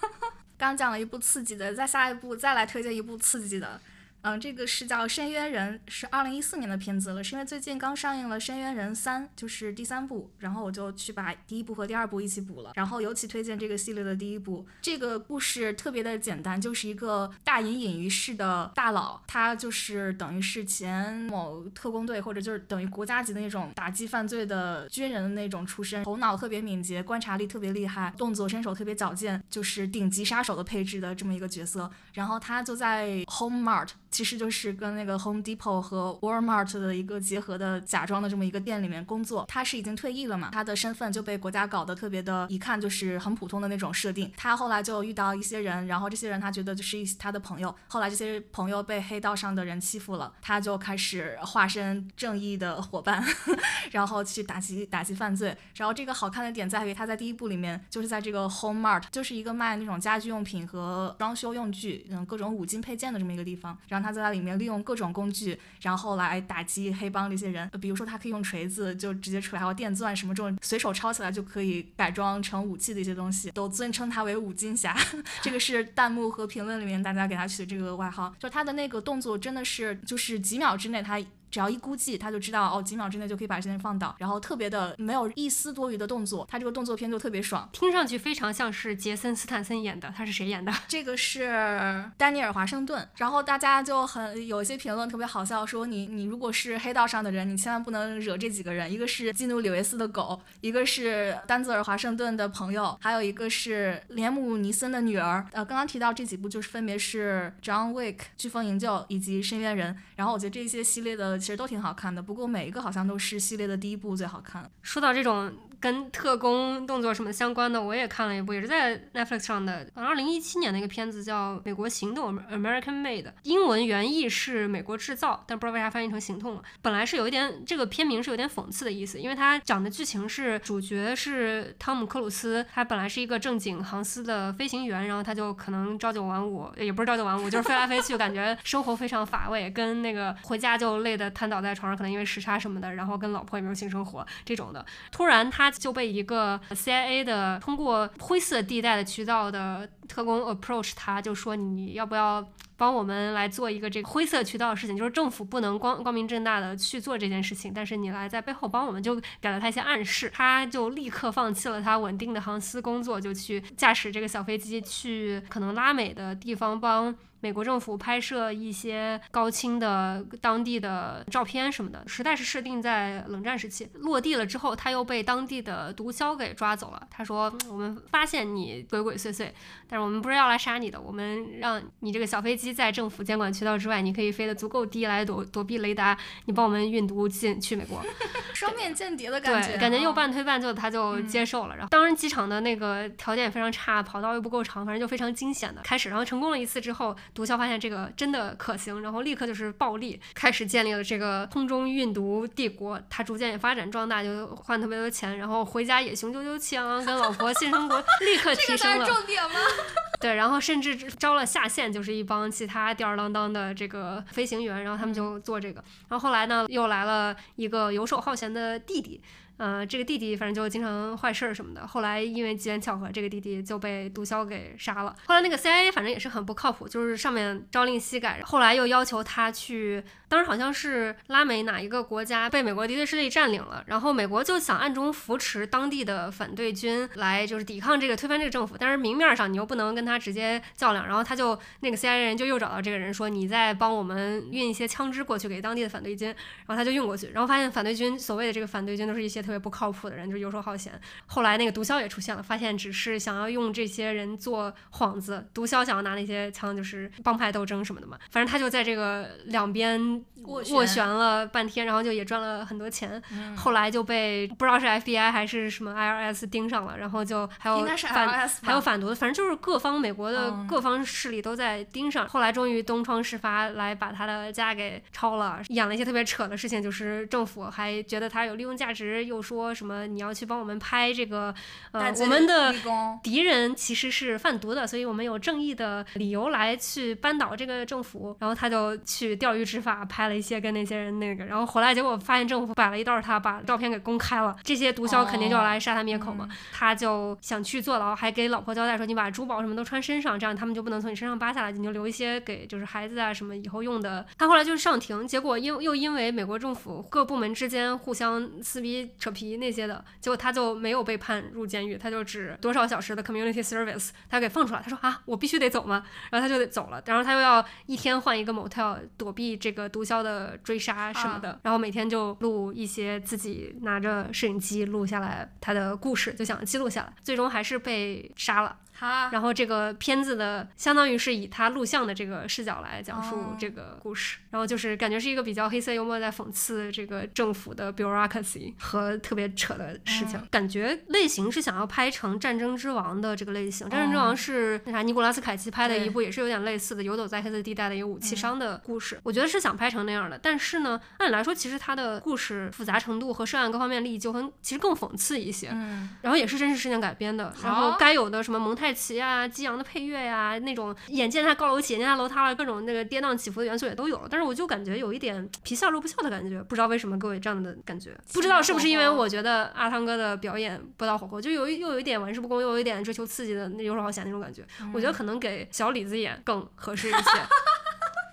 刚讲了一部刺激的，再下一步再来推荐一部刺激的。嗯，这个是叫《深渊人》，是二零一四年的片子了，是因为最近刚上映了《深渊人三》，就是第三部，然后我就去把第一部和第二部一起补了。然后尤其推荐这个系列的第一部，这个故事特别的简单，就是一个大隐隐于市的大佬，他就是等于是前某特工队或者就是等于国家级的那种打击犯罪的军人的那种出身，头脑特别敏捷，观察力特别厉害，动作身手特别矫健，就是顶级杀手的配置的这么一个角色。然后他就在 Home Mart。其实就是跟那个 Home Depot 和 Walmart 的一个结合的假装的这么一个店里面工作。他是已经退役了嘛，他的身份就被国家搞得特别的，一看就是很普通的那种设定。他后来就遇到一些人，然后这些人他觉得就是一他的朋友。后来这些朋友被黑道上的人欺负了，他就开始化身正义的伙伴，然后去打击打击犯罪。然后这个好看的点在于他在第一部里面就是在这个 Home Mart，就是一个卖那种家居用品和装修用具，嗯，各种五金配件的这么一个地方。然后他在里面利用各种工具，然后来打击黑帮这些人。比如说，他可以用锤子就直接出来，还有电钻什么这种随手抄起来就可以改装成武器的一些东西，都尊称他为五金侠。这个是弹幕和评论里面大家给他取的这个外号。就他的那个动作真的是，就是几秒之内他。只要一估计，他就知道哦，几秒之内就可以把这些人放倒，然后特别的没有一丝多余的动作，他这个动作片就特别爽，听上去非常像是杰森斯坦森演的。他是谁演的？这个是丹尼尔华盛顿。然后大家就很有一些评论特别好笑，说你你如果是黑道上的人，你千万不能惹这几个人，一个是基努里维斯的狗，一个是丹泽尔华盛顿的朋友，还有一个是连姆尼森的女儿。呃，刚刚提到这几部就是分别是 John Wick、飓风营救以及深渊人。然后我觉得这些系列的。其实都挺好看的，不过每一个好像都是系列的第一部最好看。说到这种。跟特工动作什么相关的，我也看了一部，也是在 Netflix 上的，二零一七年的一个片子叫《美国行动》（American Made），英文原意是“美国制造”，但不知道为啥翻译成“行动”了。本来是有一点，这个片名是有点讽刺的意思，因为它讲的剧情是主角是汤姆·克鲁斯，他本来是一个正经航司的飞行员，然后他就可能朝九晚五，也不是朝九晚五，就是飞来飞去，感觉生活非常乏味，跟那个回家就累得瘫倒在床上，可能因为时差什么的，然后跟老婆也没有性生活这种的。突然他。就被一个 CIA 的通过灰色地带的渠道的特工 approach，他就说你要不要帮我们来做一个这个灰色渠道的事情，就是政府不能光光明正大的去做这件事情，但是你来在背后帮我们，就给了他一些暗示，他就立刻放弃了他稳定的航司工作，就去驾驶这个小飞机去可能拉美的地方帮。美国政府拍摄一些高清的当地的照片什么的，时代是设定在冷战时期。落地了之后，他又被当地的毒枭给抓走了。他说：“我们发现你鬼鬼祟祟，但是我们不是要来杀你的，我们让你这个小飞机在政府监管渠道之外，你可以飞得足够低来躲躲避雷达，你帮我们运毒进去美国。”双面间谍的感觉，对，感觉又半推半就，他就接受了。然后，当然机场的那个条件也非常差，跑道又不够长，反正就非常惊险的开始。然后成功了一次之后。毒枭发现这个真的可行，然后立刻就是暴力，开始建立了这个空中运毒帝国。他逐渐也发展壮大，就换特别多钱，然后回家也雄赳赳气昂昂，跟老婆 性生活立刻提升了。重点吗？对，然后甚至招了下线，就是一帮其他吊儿郎当的这个飞行员，然后他们就做这个。然后后来呢，又来了一个游手好闲的弟弟。呃，这个弟弟反正就经常坏事儿什么的。后来因为机缘巧合，这个弟弟就被毒枭给杀了。后来那个 CIA 反正也是很不靠谱，就是上面朝令夕改，后来又要求他去。当时好像是拉美哪一个国家被美国敌对势力占领了，然后美国就想暗中扶持当地的反对军来就是抵抗这个推翻这个政府，但是明面上你又不能跟他直接较量，然后他就那个 CIA 人就又找到这个人说你在帮我们运一些枪支过去给当地的反对军，然后他就运过去，然后发现反对军所谓的这个反对军都是一些特别不靠谱的人，就是游手好闲。后来那个毒枭也出现了，发现只是想要用这些人做幌子，毒枭想要拿那些枪就是帮派斗争什么的嘛，反正他就在这个两边。斡旋了半天，然后就也赚了很多钱，后来就被不知道是 FBI 还是什么 IRS 盯上了，然后就还有反还有反毒的，反正就是各方美国的各方势力都在盯上。后来终于东窗事发，来把他的家给抄了，演了一些特别扯的事情，就是政府还觉得他有利用价值，又又说什么你要去帮我们拍这个，呃我们的敌人其实是贩毒的，所以我们有正义的理由来去扳倒这个政府。然后他就去钓鱼执法，拍了一些跟那些人那个，然后回来结果发现政府摆了一道他，把照片给公开了。这些毒枭肯定就要来杀他灭口嘛。他就想去坐牢，还给老婆交代说你把珠宝什么都穿身上，这样他们就不能从你身上扒下来，你就留一些给就是孩子啊什么以后用的。他后来就是上庭，结果因又因为美国政府各部门之间互相撕逼扯皮那些的，结果他就没有被判入监狱，他就只多少小时的 community service，他给放出来。他说啊，我必须得走吗？然后他就得走了，然后他又要一天换一个 motel 躲避这个毒枭的追杀什么的，然后每天就录一些自己拿着摄影机录下来他的故事，就想记录下来，最终还是被杀了。哈，然后这个片子的相当于是以他录像的这个视角来讲述哦。这个故事，然后就是感觉是一个比较黑色幽默，在讽刺这个政府的 bureaucracy 和特别扯的事情，感觉类型是想要拍成《战争之王》的这个类型，战争之王》是那啥尼古拉斯凯奇拍的一部，也是有点类似的游走在黑色地带的一个武器商的故事，我觉得是想拍成那样的，但是呢，按理来说，其实它的故事复杂程度和涉案各方面利益纠纷其实更讽刺一些，嗯，然后也是真实事件改编的，然后该有的什么蒙太奇啊、激昂的配乐呀、那种眼见他高楼起，眼见他楼塌了，各种那个跌宕起伏的元素也都有了。但是我就感觉有一点皮笑肉不笑的感觉，不知道为什么给我这样的感觉，不知道是不是因为我觉得阿汤哥的表演不到火候，就有一又有一点玩世不恭，又有一点追求刺激的那游手好闲那种感觉。我觉得可能给小李子演更合适一些。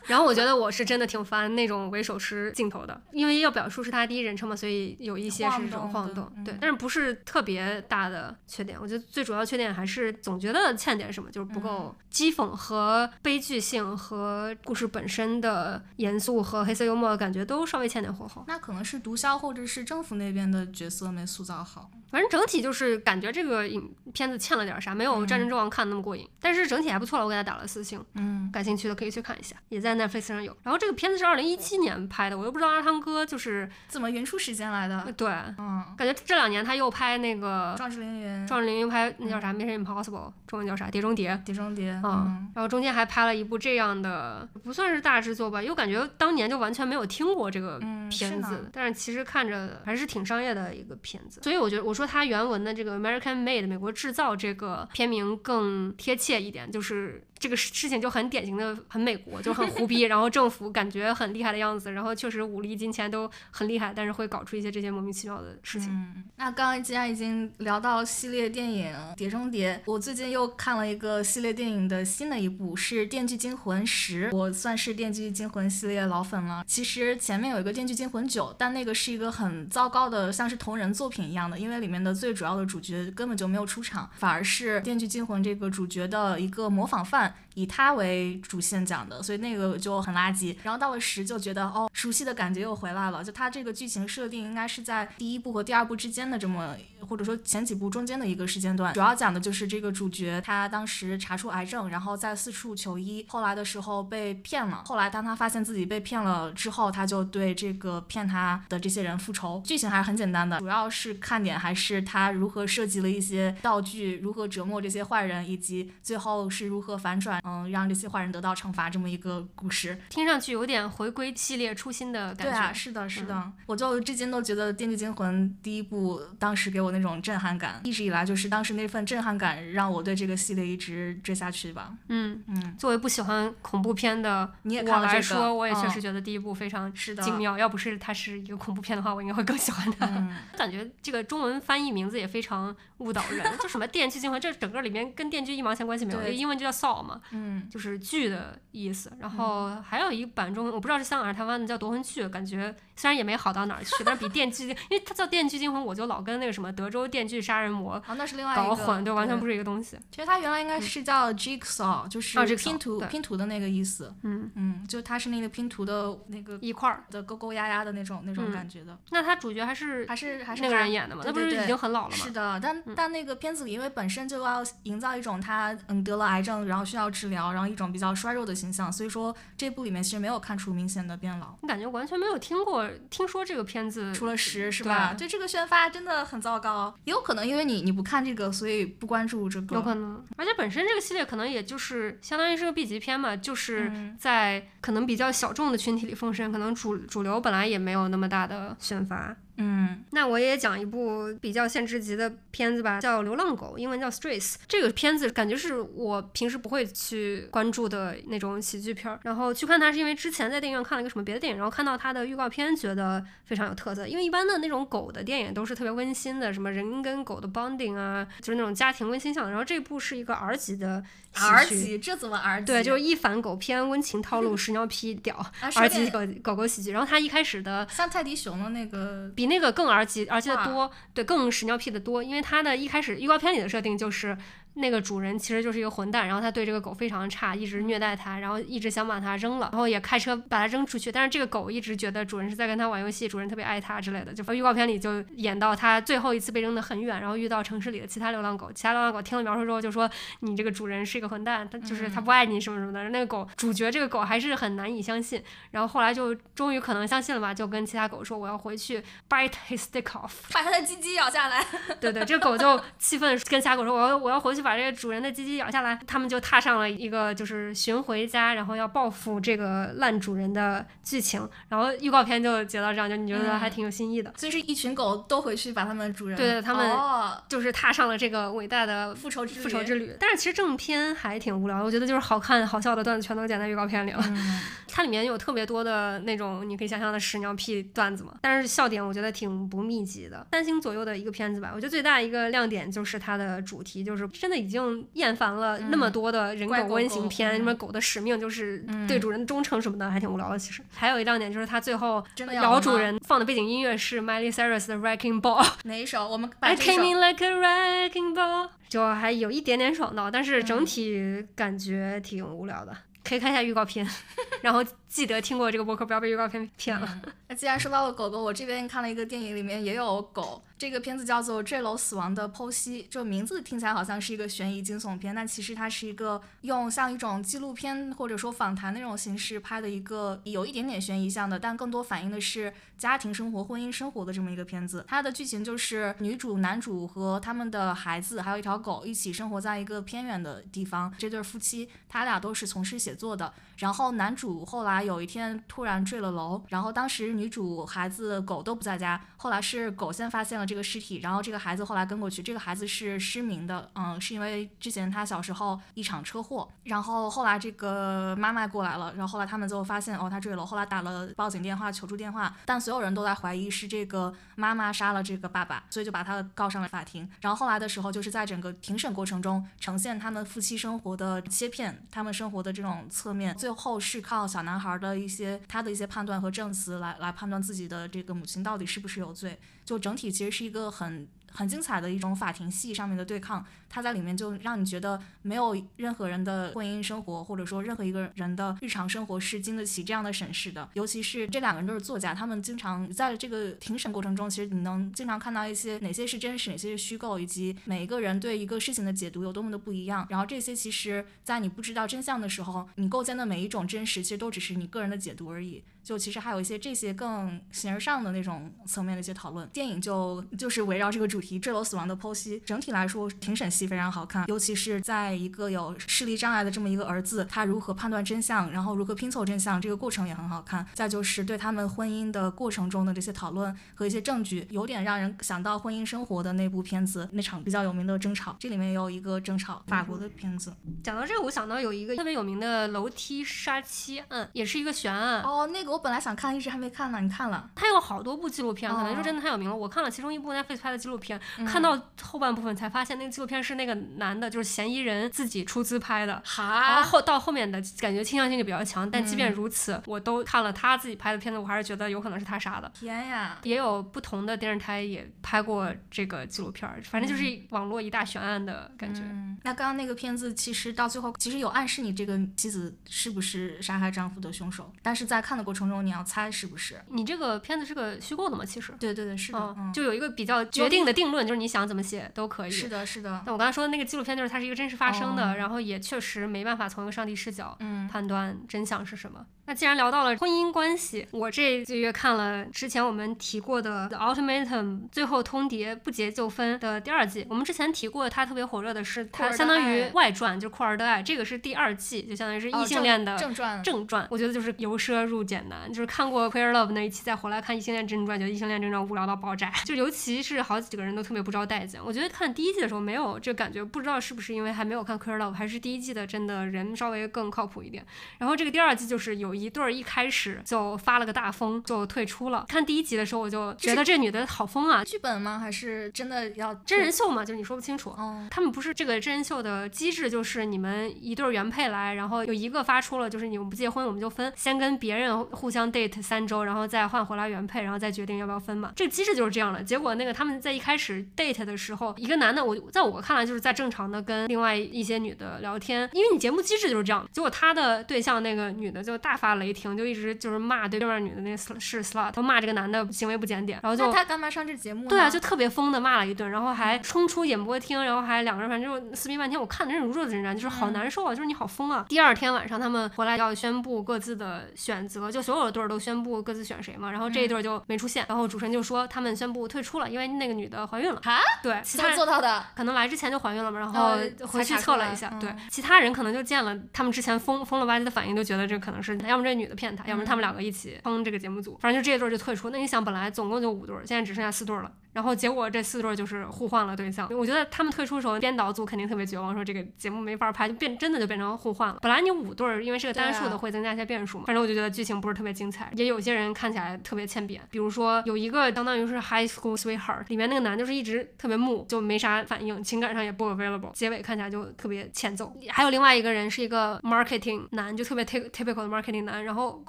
然后我觉得我是真的挺烦那种为手持镜头的，因为要表述是他第一人称嘛，所以有一些是这种晃晃动对，但是不是特别大的缺点。我觉得最主要缺点还是总觉得欠点什么，就是不够讥讽和悲剧性和故事本身的严肃和黑色幽默，感觉都稍微欠点火候。那可能是毒枭或者是政府那边的角色没塑造好。反正整体就是感觉这个影片子欠了点啥，没有《战争之王》看那么过瘾，但是整体还不错了，我给他打了四星。嗯，感兴趣的可以去看一下，也在 Netflix 上有。然后这个片子是二零一七年拍的，我又不知道阿汤哥就是怎么匀出时间来的？对，嗯，感觉这两年他又拍那个壮志凌云、壮志凌云拍那叫啥《Mission Impossible》，中文叫啥《碟中谍》。碟中谍，嗯，然后中间还拍了一部这样的，不算是大制作吧，又感觉当年就完全没有听过这个嗯片子，是但是其实看着还是挺商业的一个片子，所以我觉得我说它原文的这个 American Made 美国制造这个片名更贴切一点，就是这个事事情就很典型的很美国，就很胡逼，然后政府感觉很厉害的样子，然后确实武力金钱都很厉害，但是会搞出一些这些莫名其妙的事情。嗯，那刚刚既然已经聊到系列电影《碟中谍》，我最近又看了一个系列电影的新的一部，是《电锯惊魂十》。我算是《电锯惊魂》系列老粉了。其实前面有一个《电锯惊魂九》，但那个是一个很糟糕的，像是同人作品一样的，因为里面的最主要的主角根本就没有出场，反而是《电锯惊魂》这个主角的一个模仿犯。以他为主线讲的，所以那个就很垃圾。然后到了十就觉得哦，熟悉的感觉又回来了。就他这个剧情设定应该是在第一部和第二部之间的这么，或者说前几部中间的一个时间段。主要讲的就是这个主角他当时查出癌症，然后在四处求医，后来的时候被骗了。后来当他发现自己被骗了之后，他就对这个骗他的这些人复仇。剧情还是很简单的，主要是看点还是他如何设计了一些道具，如何折磨这些坏人，以及最后是如何反转。嗯，让这些坏人得到惩罚这么一个故事，听上去有点回归系列初心的感觉。对啊，是的，是的，嗯、我就至今都觉得《电锯惊魂》第一部当时给我那种震撼感，一直以来就是当时那份震撼感让我对这个系列一直追下去吧。嗯嗯，作为不喜欢恐怖片的你也看我来说，这个、我也确实觉得第一部非常是的精妙。要不是它是一个恐怖片的话，我应该会更喜欢它。嗯、感觉这个中文翻译名字也非常误导人，就什么《电锯惊魂》，这整个里面跟电锯一毛钱关系没有，英文就叫 Saw 嘛，嗯，就是剧的意思。然后还有一版中，我不知道是香港还是台湾的，叫夺魂剧，感觉虽然也没好到哪儿去，但是比电锯，因为它叫电锯惊魂，我就老跟那个什么德州电锯杀人魔啊，那是另外搞混，对，完全不是一个东西。其实它原来应该是叫 Jigsaw，就是拼图、哦、拼图的那个意思。嗯嗯，就它是那个拼图的那个一块儿的勾勾压压的那种那种感觉的。嗯、那它主角还是还是还是那个人演的吗？那不是已经很老了吗？是的，但、嗯、但那个片子里因为本身就要营造一种他嗯得了癌症，然后需要治疗，然后一种比较衰弱的形象，所以说这部里面其实没有看出明显的变老。你感觉完全没有听过听说这个片子，除了十是吧？对，这个宣发真的很糟糕。也有可能因为你你不看这个，所以不关注这个。有可能，而且本身这个系列可能也就是相当于是个 B 级片嘛，就是嗯在可能比较小众的群体里奉献，可能主主流本来也没有那么大的宣发。嗯，那我也讲一部比较限制级的片子吧，叫《流浪狗》，英文叫《Strays》。这个片子感觉是我平时不会去关注的那种喜剧片儿，然后去看它是因为之前在电影院看了一个什么别的电影，然后看到它的预告片，觉得非常有特色。因为一般的那种狗的电影都是特别温馨的，什么人跟狗的 bonding 啊，就是那种家庭温馨向。然后这部是一个 R 级的。儿级这怎么儿级？对，就是一反狗偏温情套路，屎尿屁屌啊是有，R 级狗狗狗喜剧。然后他一开始的像泰迪熊的那个比那个更儿级，而且的多，对，更屎尿屁的多。因为他的一开始预告片里的设定就是那个主人其实就是一个混蛋，然后他对这个狗非常差，一直虐待它，然后一直想把它扔了，然后也开车把它扔出去。但是这个狗一直觉得主人是在跟它玩游戏，主人特别爱它之类的。就预告片里就演到它最后一次被扔得很远，然后遇到城市里的其他流浪狗，其他流浪狗听了描述之后就说你这个主人是一个混蛋，他就是他不爱你什么什么的。那个狗主角这个狗还是很难以相信，然后后来就终于可能相信了吧，就跟其他狗说我要回去 bite his dick off。把它的鸡鸡咬下来。对对，这狗就气愤，跟其他狗说：“我要我要回去把这个主人的鸡鸡咬下来。”他们就踏上了一个就是寻回家，然后要报复这个烂主人的剧情。然后预告片就截到这样，就你觉得还挺有新意的，所以是一群狗都回去把它们的主人，对对他们哦、就是踏上了这个伟大的复仇之旅复仇之旅。但是其实正片还挺无聊的，我觉得就是好看好笑的段子全都剪在预告片里了。嗯 它里面有特别多的那种你可以想象的屎尿屁段子嘛，但是笑点我觉得挺不密集的，三星左右的一个片子吧。我觉得最大一个亮点就是它的主题，就是真的已经厌烦了那么多的人狗狗温情狗片，嗯什么狗的使命就是嗯对主人的忠诚什么的，还挺无聊的。其实还有一亮点就是他最后真的咬主人放的背景音乐是 Miley Cyrus 的 Wrecking Ball。哪一首？我们把 I 这 came 首 in like a wrecking ball，就还有一点点爽到，但是嗯整体感觉挺无聊的。可以看一下预告片，然后记得听过这个播客，不要被预告片骗了。那既然说到了狗狗，我这边看了一个电影，里面也有狗。这个片子叫做《坠楼死亡的剖析》，这个名字听起来好像是一个悬疑惊悚片，但其实它是一个用像一种纪录片或者说访谈那种形式拍的一个有一点点悬疑向的，但更多反映的是家庭生活、婚姻生活的这么一个片子。它的剧情就是女主、男主和他们的孩子还有一条狗一起生活在一个偏远的地方。这对夫妻他俩都是从事写作的，然后男主后来有一天突然坠了楼，然后当时女主、孩子、狗都不在家，后来是狗先发现了这个尸体，然后这个孩子后来跟过去，这个孩子是失明的，嗯，是因为之前他小时候一场车祸，然后后来这个妈妈过来了，然后后来他们就发现哦他坠楼，后来打了报警电话、求助电话，但所有人都在怀疑是这个妈妈杀了这个爸爸，所以就把他告上了法庭。然后后来的时候，就是在整个庭审过程中呈现他们夫妻生活的切片，他们生活的这种侧面，最后是靠小男孩的一些他的一些判断和证词来来判断自己的这个母亲到底是不是有罪。就整体其实是一个很很精彩的一种法庭戏上面的对抗，它在里面就让你觉得没有任何人的婚姻生活或者说任何一个人的日常生活是经得起这样的审视的。尤其是这两个人都是作家，他们经常在这个庭审过程中，其实你能经常看到一些哪些是真实，哪些是虚构，以及每一个人对一个事情的解读有多么的不一样。然后这些其实，在你不知道真相的时候，你构建的每一种真实，其实都只是你个人的解读而已。就其实还有一些这些更形而上的那种层面的一些讨论。电影就就是围绕这个主题坠楼死亡的剖析。整体来说，庭审戏非常好看，尤其是在一个有视力障碍的这么一个儿子，他如何判断真相，然后如何拼凑真相，这个过程也很好看。再就是对他们婚姻的过程中的这些讨论和一些证据，有点让人想到婚姻生活的那部片子那场比较有名的争吵。这里面也有一个争吵，法国的片子。讲到这个，我想到有一个特别有名的楼梯杀妻案，也是一个悬案。哦，那个我本来想看，一直还没看呢。你看了？他有好多部纪录片，可能哦是真的太有名了。我看了其中一部 Netflix 拍的纪录片，嗯看到后半部分才发现那个纪录片是那个男的，就是嫌疑人自己出资拍的。然后，后到后面的感觉倾向性就比较强，但即便嗯如此，我都看了他自己拍的片子，我还是觉得有可能是他杀的。天呀！也有不同的电视台也拍过这个纪录片儿，反正就是网络一大悬案的感觉。嗯，那刚刚那个片子其实到最后其实有暗示你这个妻子是不是杀害丈夫的凶手，但是在看的过程中你要猜是不是。你这个片子是个虚构的吗？其实，对对对，是的，就有一个比较决定的定论，就是你想怎么写都可以。是的，是的，那我刚才说的那个纪录片，就是它是一个真实发生的，哦然后也确实没办法从一个上帝视角嗯，判断真相是什么。那既然聊到了婚姻关系，我这个月看了之前我们提过的《The Ultimatum》最后通牒不结就分的第二季。我们之前提过，它特别火热的是它相当于外传，就《库尔的爱》，这个是第二季，就相当于是异性恋的正传。正传，我觉得就是由奢入俭难，就是看过《Queer Love》那一期，再回来看异性恋正传，觉得异性恋正传无聊到爆炸。就尤其是好几个人都特别不招待见。我觉得看第一季的时候没有这感觉，不知道是不是因为还没有看《Queer Love》，还是第一季的真的人稍微更靠谱一点。然后这个第二季就是有一对儿一开始。就发了个大疯，就退出了。看第一集的时候，我就觉得这女的好疯啊！剧本吗？还是真的要真人秀嘛？就是你说不清楚。哦他们不是这个真人秀的机制，就是你们一对原配来，然后有一个发出了，就是你们不结婚我们就分，先跟别人互相 date 三周，然后再换回来原配，然后再决定要不要分嘛。这个机制就是这样的。结果那个他们在一开始 date 的时候，一个男的，我在我看来就是在正常的跟另外一些女的聊天，因为你节目机制就是这样。结果他的对象那个女的就大发雷霆，就一直。就是骂对面女的那是 slut，他骂这个男的行为不检点，然后就他干嘛上这节目？对啊，就特别疯的骂了一顿，然后还冲出演播厅，然后还两个人反正就撕逼半天，我看的人如热子然，就是好难受啊，就是你好疯啊！第二天晚上他们回来要宣布各自的选择，就所有的队儿都宣布各自选谁嘛，然后这一对就没出现，然后主持人就说他们宣布退出了，因为那个女的怀孕了啊？对，其他做到的，可能来之前就怀孕了嘛，然后回去测了一下，对，其他人可能就见了他们之前疯疯了吧唧的反应，就觉得这可能是要么这女的骗他，要么他们两个一起。坑这个节目组，反正就这一对就退出。那你想，本来总共就五对，现在只剩下四对了。然后结果这四对就是互换了对象。我觉得他们退出的时候，编导组肯定特别绝望，说这个节目没法拍，就变真的就变成互换了。本来你五对，因为是个单数的，会增加一些变数嘛。反正我就觉得剧情不是特别精彩，也有些人看起来特别欠扁。比如说有一个相当于是 High School Sweetheart 里面那个男就是一直特别木，就没啥反应，情感上也不 available，结尾看起来就特别欠揍。还有另外一个人是一个 marketing 男，就特别 typical 的 marketing 男，然后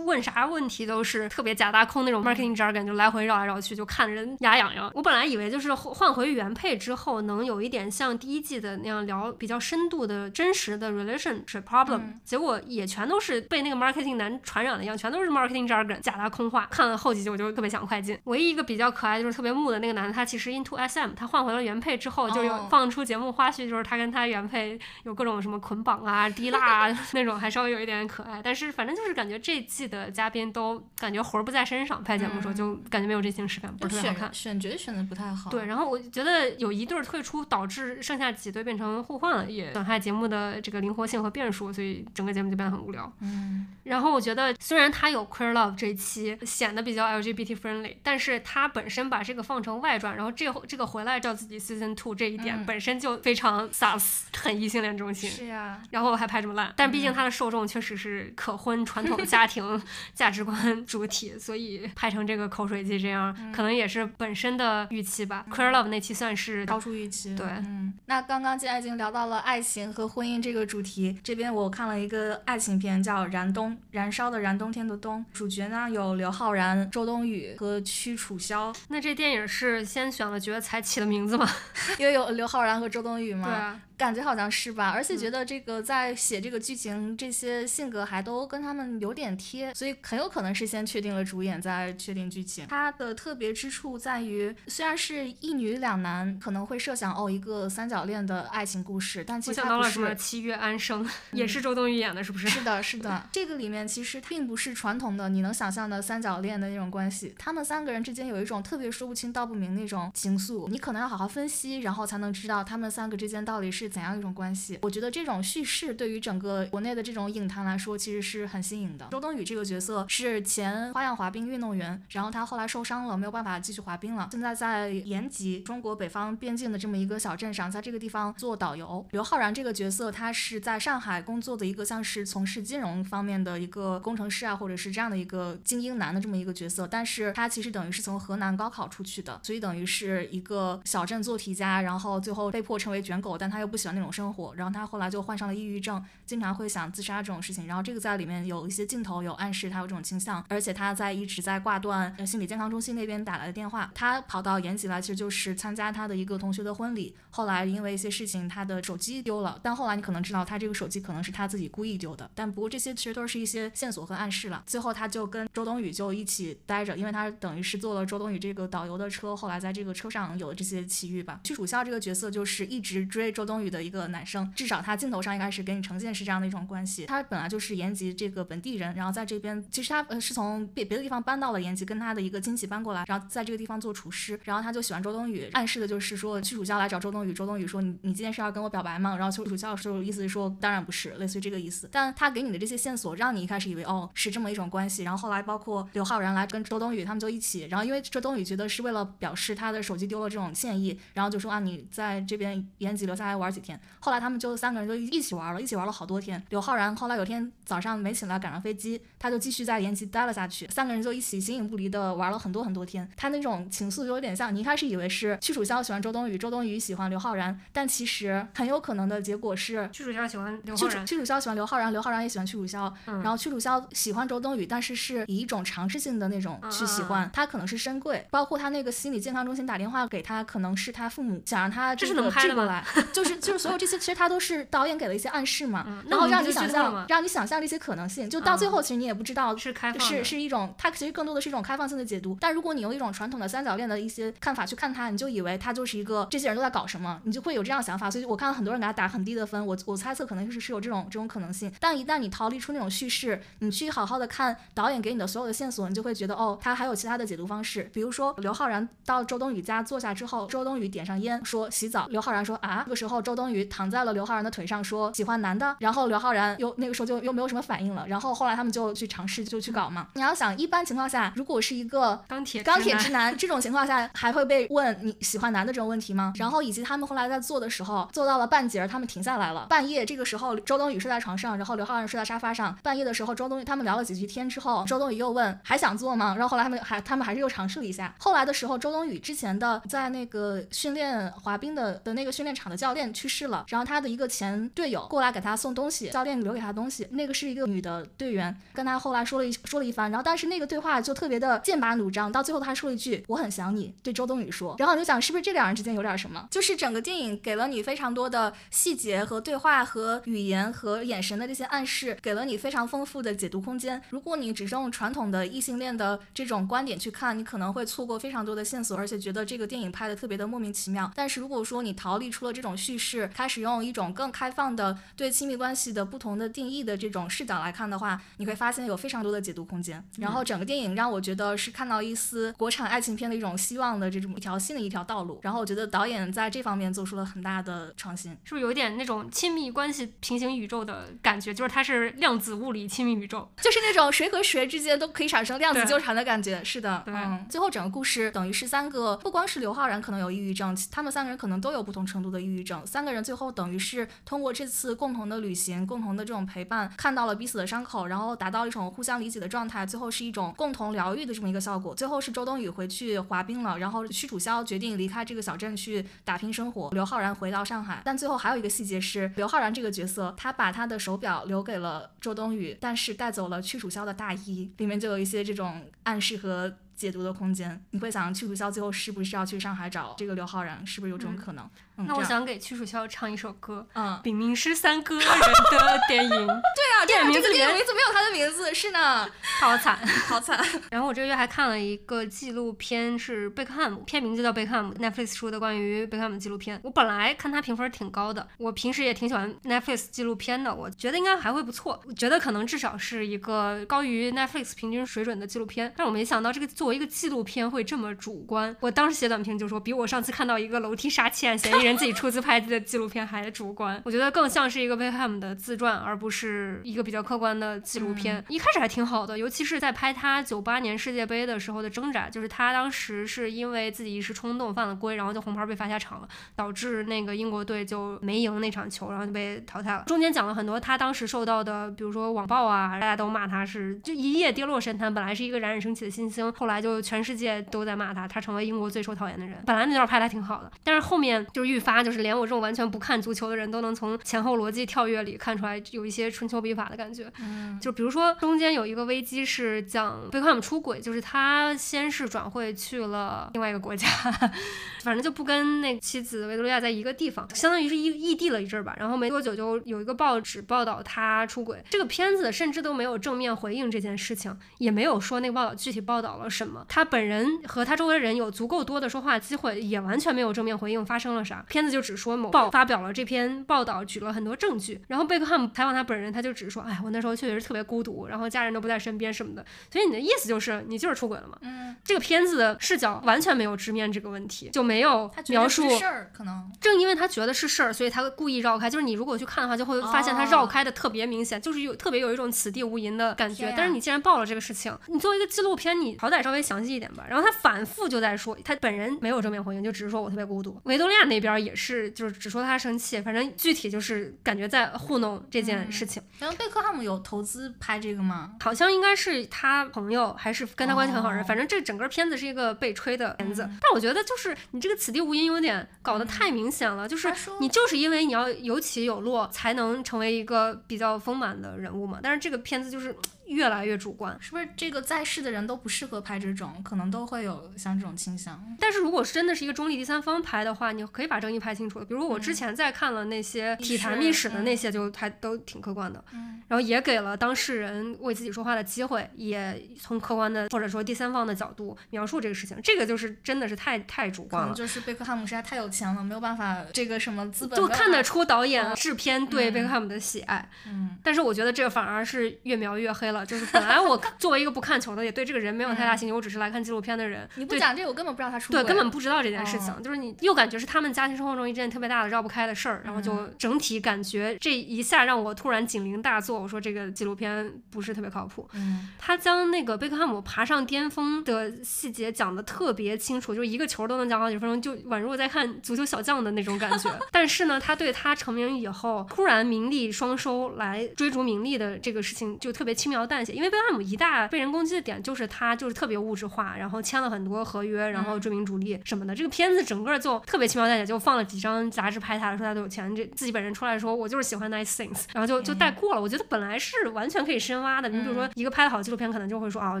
问啥问题都是特别假大空那种 marketing jargon，就来回绕来绕去，就看人牙痒痒。我本来以为就是。换回原配之后，能有一点像第一季的那样聊比较深度的真实的 relationship problem，结果也全都是被那个 marketing 男传染了一样，全都是 marketing jargon，假大空话。看了后几集我就特别想快进。唯一一个比较可爱就是特别木的那个男的，他其实 into SM，他换回了原配之后，就有放出节目花絮，就是他跟他原配有各种什么捆绑啊、滴蜡啊 那种，还稍微有一点可爱。但是反正就是感觉这季的嘉宾都感觉活儿不在身上，拍节目的时候就感觉没有真情实感，不是特别好看。选角选的不太好。对。然后我觉得有一对退出，导致剩下几对变成互换了，也损害节目的这个灵活性和变数，所以整个节目就变得很无聊。嗯。然后我觉得，虽然它有 Queer Love 这一期显得比较 LGBT friendly，但是它本身把这个放成外传，然后这这个回来叫自己 Season Two 这一点本身就非常 sus，很异性恋中心。是呀。然后还拍这么烂，但毕竟它的受众确实是可婚传统家庭 价值观主体，所以拍成这个口水鸡这样，可能也是本身的预期吧。Queer Love 那期算是超出预期。对，嗯，那刚刚既然已经聊到了爱情和婚姻这个主题，这边我看了一个爱情片，叫《燃冬》，燃烧的燃，冬天的冬。主角呢有刘昊然、周冬雨和屈楚萧。那这电影是先选了角才起的名字吗？因为有刘昊然和周冬雨嘛？对啊。感觉好像是吧，而且觉得这个在写这个剧情，这些性格还都跟他们有点贴，所以很有可能是先确定了主演，再确定剧情。它的特别之处在于，虽然是一女两男，可能会设想哦一个三角恋的爱情故事，但其实它不是。七月安生 也是周冬雨演的，是不是？是的，是的。这个里面其实并不是传统的你能想象的三角恋的那种关系，他们三个人之间有一种特别说不清道不明那种情愫，你可能要好好分析，然后才能知道他们三个之间到底是怎样一种关系。我觉得这种叙事对于整个国内的这种影坛来说，其实是很新颖的。周冬雨这个角色是前花样滑冰运动员，然后她后来受伤了，没有办法继续滑冰了。现在在延吉，中国北方边境的这么一个小镇上，在这个地方做导游。刘昊然这个角色，他是在上海工作的一个像是从事金融方面的一个工程师啊，或者是这样的一个精英男的这么一个角色。但是他其实等于是从河南高考出去的，所以等于是一个小镇做题家，然后最后被迫成为卷狗，但他又不喜欢那种生活。然后他后来就患上了抑郁症，经常会想自杀这种事情。然后这个在里面有一些镜头有暗示他有这种倾向，而且他在一直在挂断心理健康中心那边打来的电话。他跑到延吉来，其实就是参加他的一个同学的婚礼。后来因为一些事情，他的手机丢了，但后来你可能知道，他这个手机可能是他自己故意丢的。但不过这些其实都是一些线索和暗示了。最后他就跟周冬雨就一起待着，因为他等于是坐了周冬雨这个导游的车，后来在这个车上有了这些奇遇吧。屈楚萧这个角色就是一直追周冬雨的一个男生，至少他镜头上应该是给你呈现是这样的一种关系。他本来就是延吉这个本地人，然后在这边其实他呃是从别别的地方搬到了延吉，跟他的一个亲戚搬过来，然后在这个地方做厨师，然后他就喜欢周冬雨，暗示的就是说屈楚萧来找周冬雨，周冬雨说你你今天是要跟我表白吗？然后屈楚萧就意思是说当然不是，类似于这个意思。但他给你的这些线索，让你一开始以为哦是这么一种关系，然后后来包括刘昊然来跟周冬雨他们就一起，然后因为周冬雨觉得是为了表示他的手机丢了这种歉意，然后就说啊你在这边延吉留下来玩几天。后来他们就三个人就一起玩了，一起玩了好多天。刘昊然后来有天早上没起来赶上飞机，他就继续在延吉待了下去，三个人就一起形影不离的玩了很多很多天。他那种情愫就点像你一开始以为是屈楚萧喜欢周冬雨，周冬雨喜欢刘昊然，但其实很有可能的结果是屈楚萧喜欢刘昊然，屈楚萧喜欢刘昊然，刘昊然也喜欢屈楚萧，嗯。然后屈楚萧喜欢周冬雨，但是是以一种尝试性的那种去喜欢，他可能是深贵，包括他那个心理健康中心打电话给他，可能是他父母想让他这是个怎么拍过来，就是就是所有这些其实他都是导演给了一些暗示嘛，嗯。然后让你想象让你想象这些可能性，就到最嗯。后其实你也不知道是开放是是一种，它其实更多的是一种开放性的解读。但如果你用一种传统的三角恋的一些看法去看他，你就以为他就是一个这些人都在搞什么，你就会有这样的想法。所以我看到很多人给他打很低的分，我我猜测可能是是有这种这种可能性。但一旦你逃离出那种叙事，你去好好的看导演给你的所有的线索，你就会觉得哦，他还有其他的解读方式。比如说刘昊然到周冬雨家坐下之后，周冬雨点上烟说洗澡，刘昊然说啊，这个时候周冬雨躺在了刘昊然的腿上说喜欢男的，然后刘昊然又那个时候就又没有什么反应了，然后后来他们就去尝试就去搞嘛。你要想一般情况下，如果是一个钢铁钢铁直男这种情况下，还会被问你喜欢男的这种问题吗？然后以及他们后来在做的时候，做到了半截儿，他们停下来了。半夜这个时候，周冬雨睡在床上，然后刘昊然睡在沙发上。半夜的时候，周冬雨他们聊了几句天之后，周冬雨又问还想做吗？然后后来他们还他们还是又尝试了一下。后来的时候，周冬雨之前的在那个训练滑冰的的那个训练场的教练去世了，然后他的一个前队友过来给他送东西，教练留给他东西，那个是一个女的队员，跟他后来说了一说了一番，然后但是那个对话就特别的剑拔弩张，到最后他说了一句我很想你，对周冬雨说，然后你就想是不是这两人之间有点什么？就是整个电影给了你非常多的细节和对话和语言和眼神的这些暗示，给了你非常丰富的解读空间。如果你只是用传统的异性恋的这种观点去看，你可能会错过非常多的线索，而且觉得这个电影拍的特别的莫名其妙。但是如果说你逃离出了这种叙事，开始用一种更开放的对亲密关系的不同的定义的这种视角来看的话，你会发现有非常多的解读空间。然后整个电影让我觉得是看到一丝国产爱情片的一种希望的这种一条新的一条道路。然后我觉得导演在这方面做出了很大的创新。是不是有一点那种亲密关系平行宇宙的感觉？就是它是量子物理亲密宇宙。就是那种谁和谁之间都可以产生量子纠缠的感觉。是的，对嗯，最后整个故事等于是三个，不光是刘昊然可能有抑郁症，他们三个人可能都有不同程度的抑郁症。三个人最后等于是通过这次共同的旅行、共同的这种陪伴，看到了彼此的伤口，然后达到一种互相理解的状态，最后是一种共同疗愈的这么一个效果。最后是周冬雨回去滑冰然后屈楚萧决定离开这个小镇去打拼生活，刘昊然回到上海。但最后还有一个细节是，刘昊然这个角色，他把他的手表留给了周冬雨，但是带走了屈楚萧的大衣，里面就有一些这种暗示和。解读的空间，你会想屈楚萧最后是不是要去上海找这个刘昊然？是不是有这种可能？嗯，那我，想给屈楚萧唱一首歌，嗯，明明是三个人的电影，对啊，电影名字电影名字没有他的名字，是呢，好惨。好惨。然后我这个月还看了一个纪录片，是贝克汉姆，片名就叫贝克汉姆，Netflix 出的关于贝克汉姆纪录片。我本来看他评分挺高的，我平时也挺喜欢 Netflix 纪录片的，我觉得应该还会不错。我觉得可能至少是一个高于 Netflix 平均水准的纪录片，但我没想到这个作为一个纪录片会这么主观。我当时写短评就说，比我上次看到一个楼梯杀妻案嫌疑人自己出资拍的纪录片还主观。我觉得更像是一个贝克汉姆的自传，而不是一个比较客观的纪录片。一开始还挺好的，尤其是在拍他九八年世界杯的时候的挣扎，就是他当时是因为自己一时冲动犯了规，然后就红牌被罚下场了，导致那个英国队就没赢那场球，然后就被淘汰了。中间讲了很多他当时受到的，比如说网暴啊，大家都骂他是就一夜跌落神坛，本来是一个冉冉升起的新星，后来。来就全世界都在骂他，他成为英国最受讨厌的人。本来那段拍的还挺好的，但是后面就是愈发就是连我这种完全不看足球的人都能从前后逻辑跳跃里看出来有一些春秋笔法的感觉。嗯，就比如说中间有一个危机是讲贝克汉姆出轨，就是他先是转会去了另外一个国家，反正就不跟那妻子维多利亚在一个地方，相当于是异异地了一阵儿吧。然后没多久就有一个报纸报道他出轨，这个片子甚至都没有正面回应这件事情，也没有说那个报道具体报道了什么。他本人和他周围的人有足够多的说话机会，也完全没有正面回应发生了啥。片子就只说某报发表了这篇报道，举了很多证据。然后贝克汉姆采访他本人，他就只说，哎，我那时候确实是特别孤独，然后家人都不在身边什么的。所以你的意思就是你就是出轨了嘛？嗯，这个片子的视角完全没有直面这个问题，就没有描述事儿，可能正因为他觉得是事儿，所以他故意绕开。就是你如果去看的话，就会发现他绕开的特别明显，就是有特别有一种此地无银的感觉。啊但是你既然报了这个事情，你作为一个纪录片，你好歹稍微详细一点吧。然后他反复就在说，他本人没有正面回应，就只是说我特别孤独。维多利亚那边也是，就是只说他生气，反正具体就是感觉在糊弄这件事情。然后贝克汉姆有投资拍这个吗？好像应该是他朋友，还是跟他关系很好的人。哦反正这整个片子是一个被吹的片子，但我觉得就是你这个此地无银有点搞得太明显了，就是你就是因为你要有起有落，才能成为一个比较丰满的人物嘛。但是这个片子就是越来越主观。是不是这个在世的人都不适合拍这种，可能都会有像这种倾向？但是如果是真的是一个中立第三方拍的话，你可以把争议拍清楚的。比如我之前在看了那些体坛秘史的那些，就还都挺客观的。嗯然后也给了当事人为自己说话的机会，也从客观的或者说第三方的角度描述这个事情，这个就是真的是太太主观了。能就是贝克汉姆实在太有钱了，没有办法这个什么资本就看得出导演嗯制片对贝克汉姆的喜爱，嗯但是我觉得这个反而是越描越黑了。就是本来我作为一个不看球的，也对这个人没有太大兴趣，我只是来看纪录片的人，你不讲这个，我根本不知道他出对，根本不知道这件事哦。情，就是你又感觉是他们家庭生活中一件特别大的绕不开的事儿，然后就嗯。整体感觉这一下让我突然警铃大作，我说这个纪录片不是特别靠谱。嗯。他将那个贝克汉姆爬上巅峰的细节讲的特别清楚，就是一个球都能讲好几分钟，就宛若在看足球小将的那种感觉。但是呢，他对他成名以后突然名利双收来追逐名利的这个事情就特别轻描淡写，因为贝克汉姆一大被人攻击的点就是他就是特别物质化，然后签了很多合约，然后追名逐利什么的。这个片子整个就特别轻描淡写，就放了几张杂志拍他的，说他都有钱，这自己本人出来说我就是喜欢 nice things，然后就就带过了。我觉得本来是完全可以深挖的，你比如说一个拍的好纪录片，可能就会说啊，我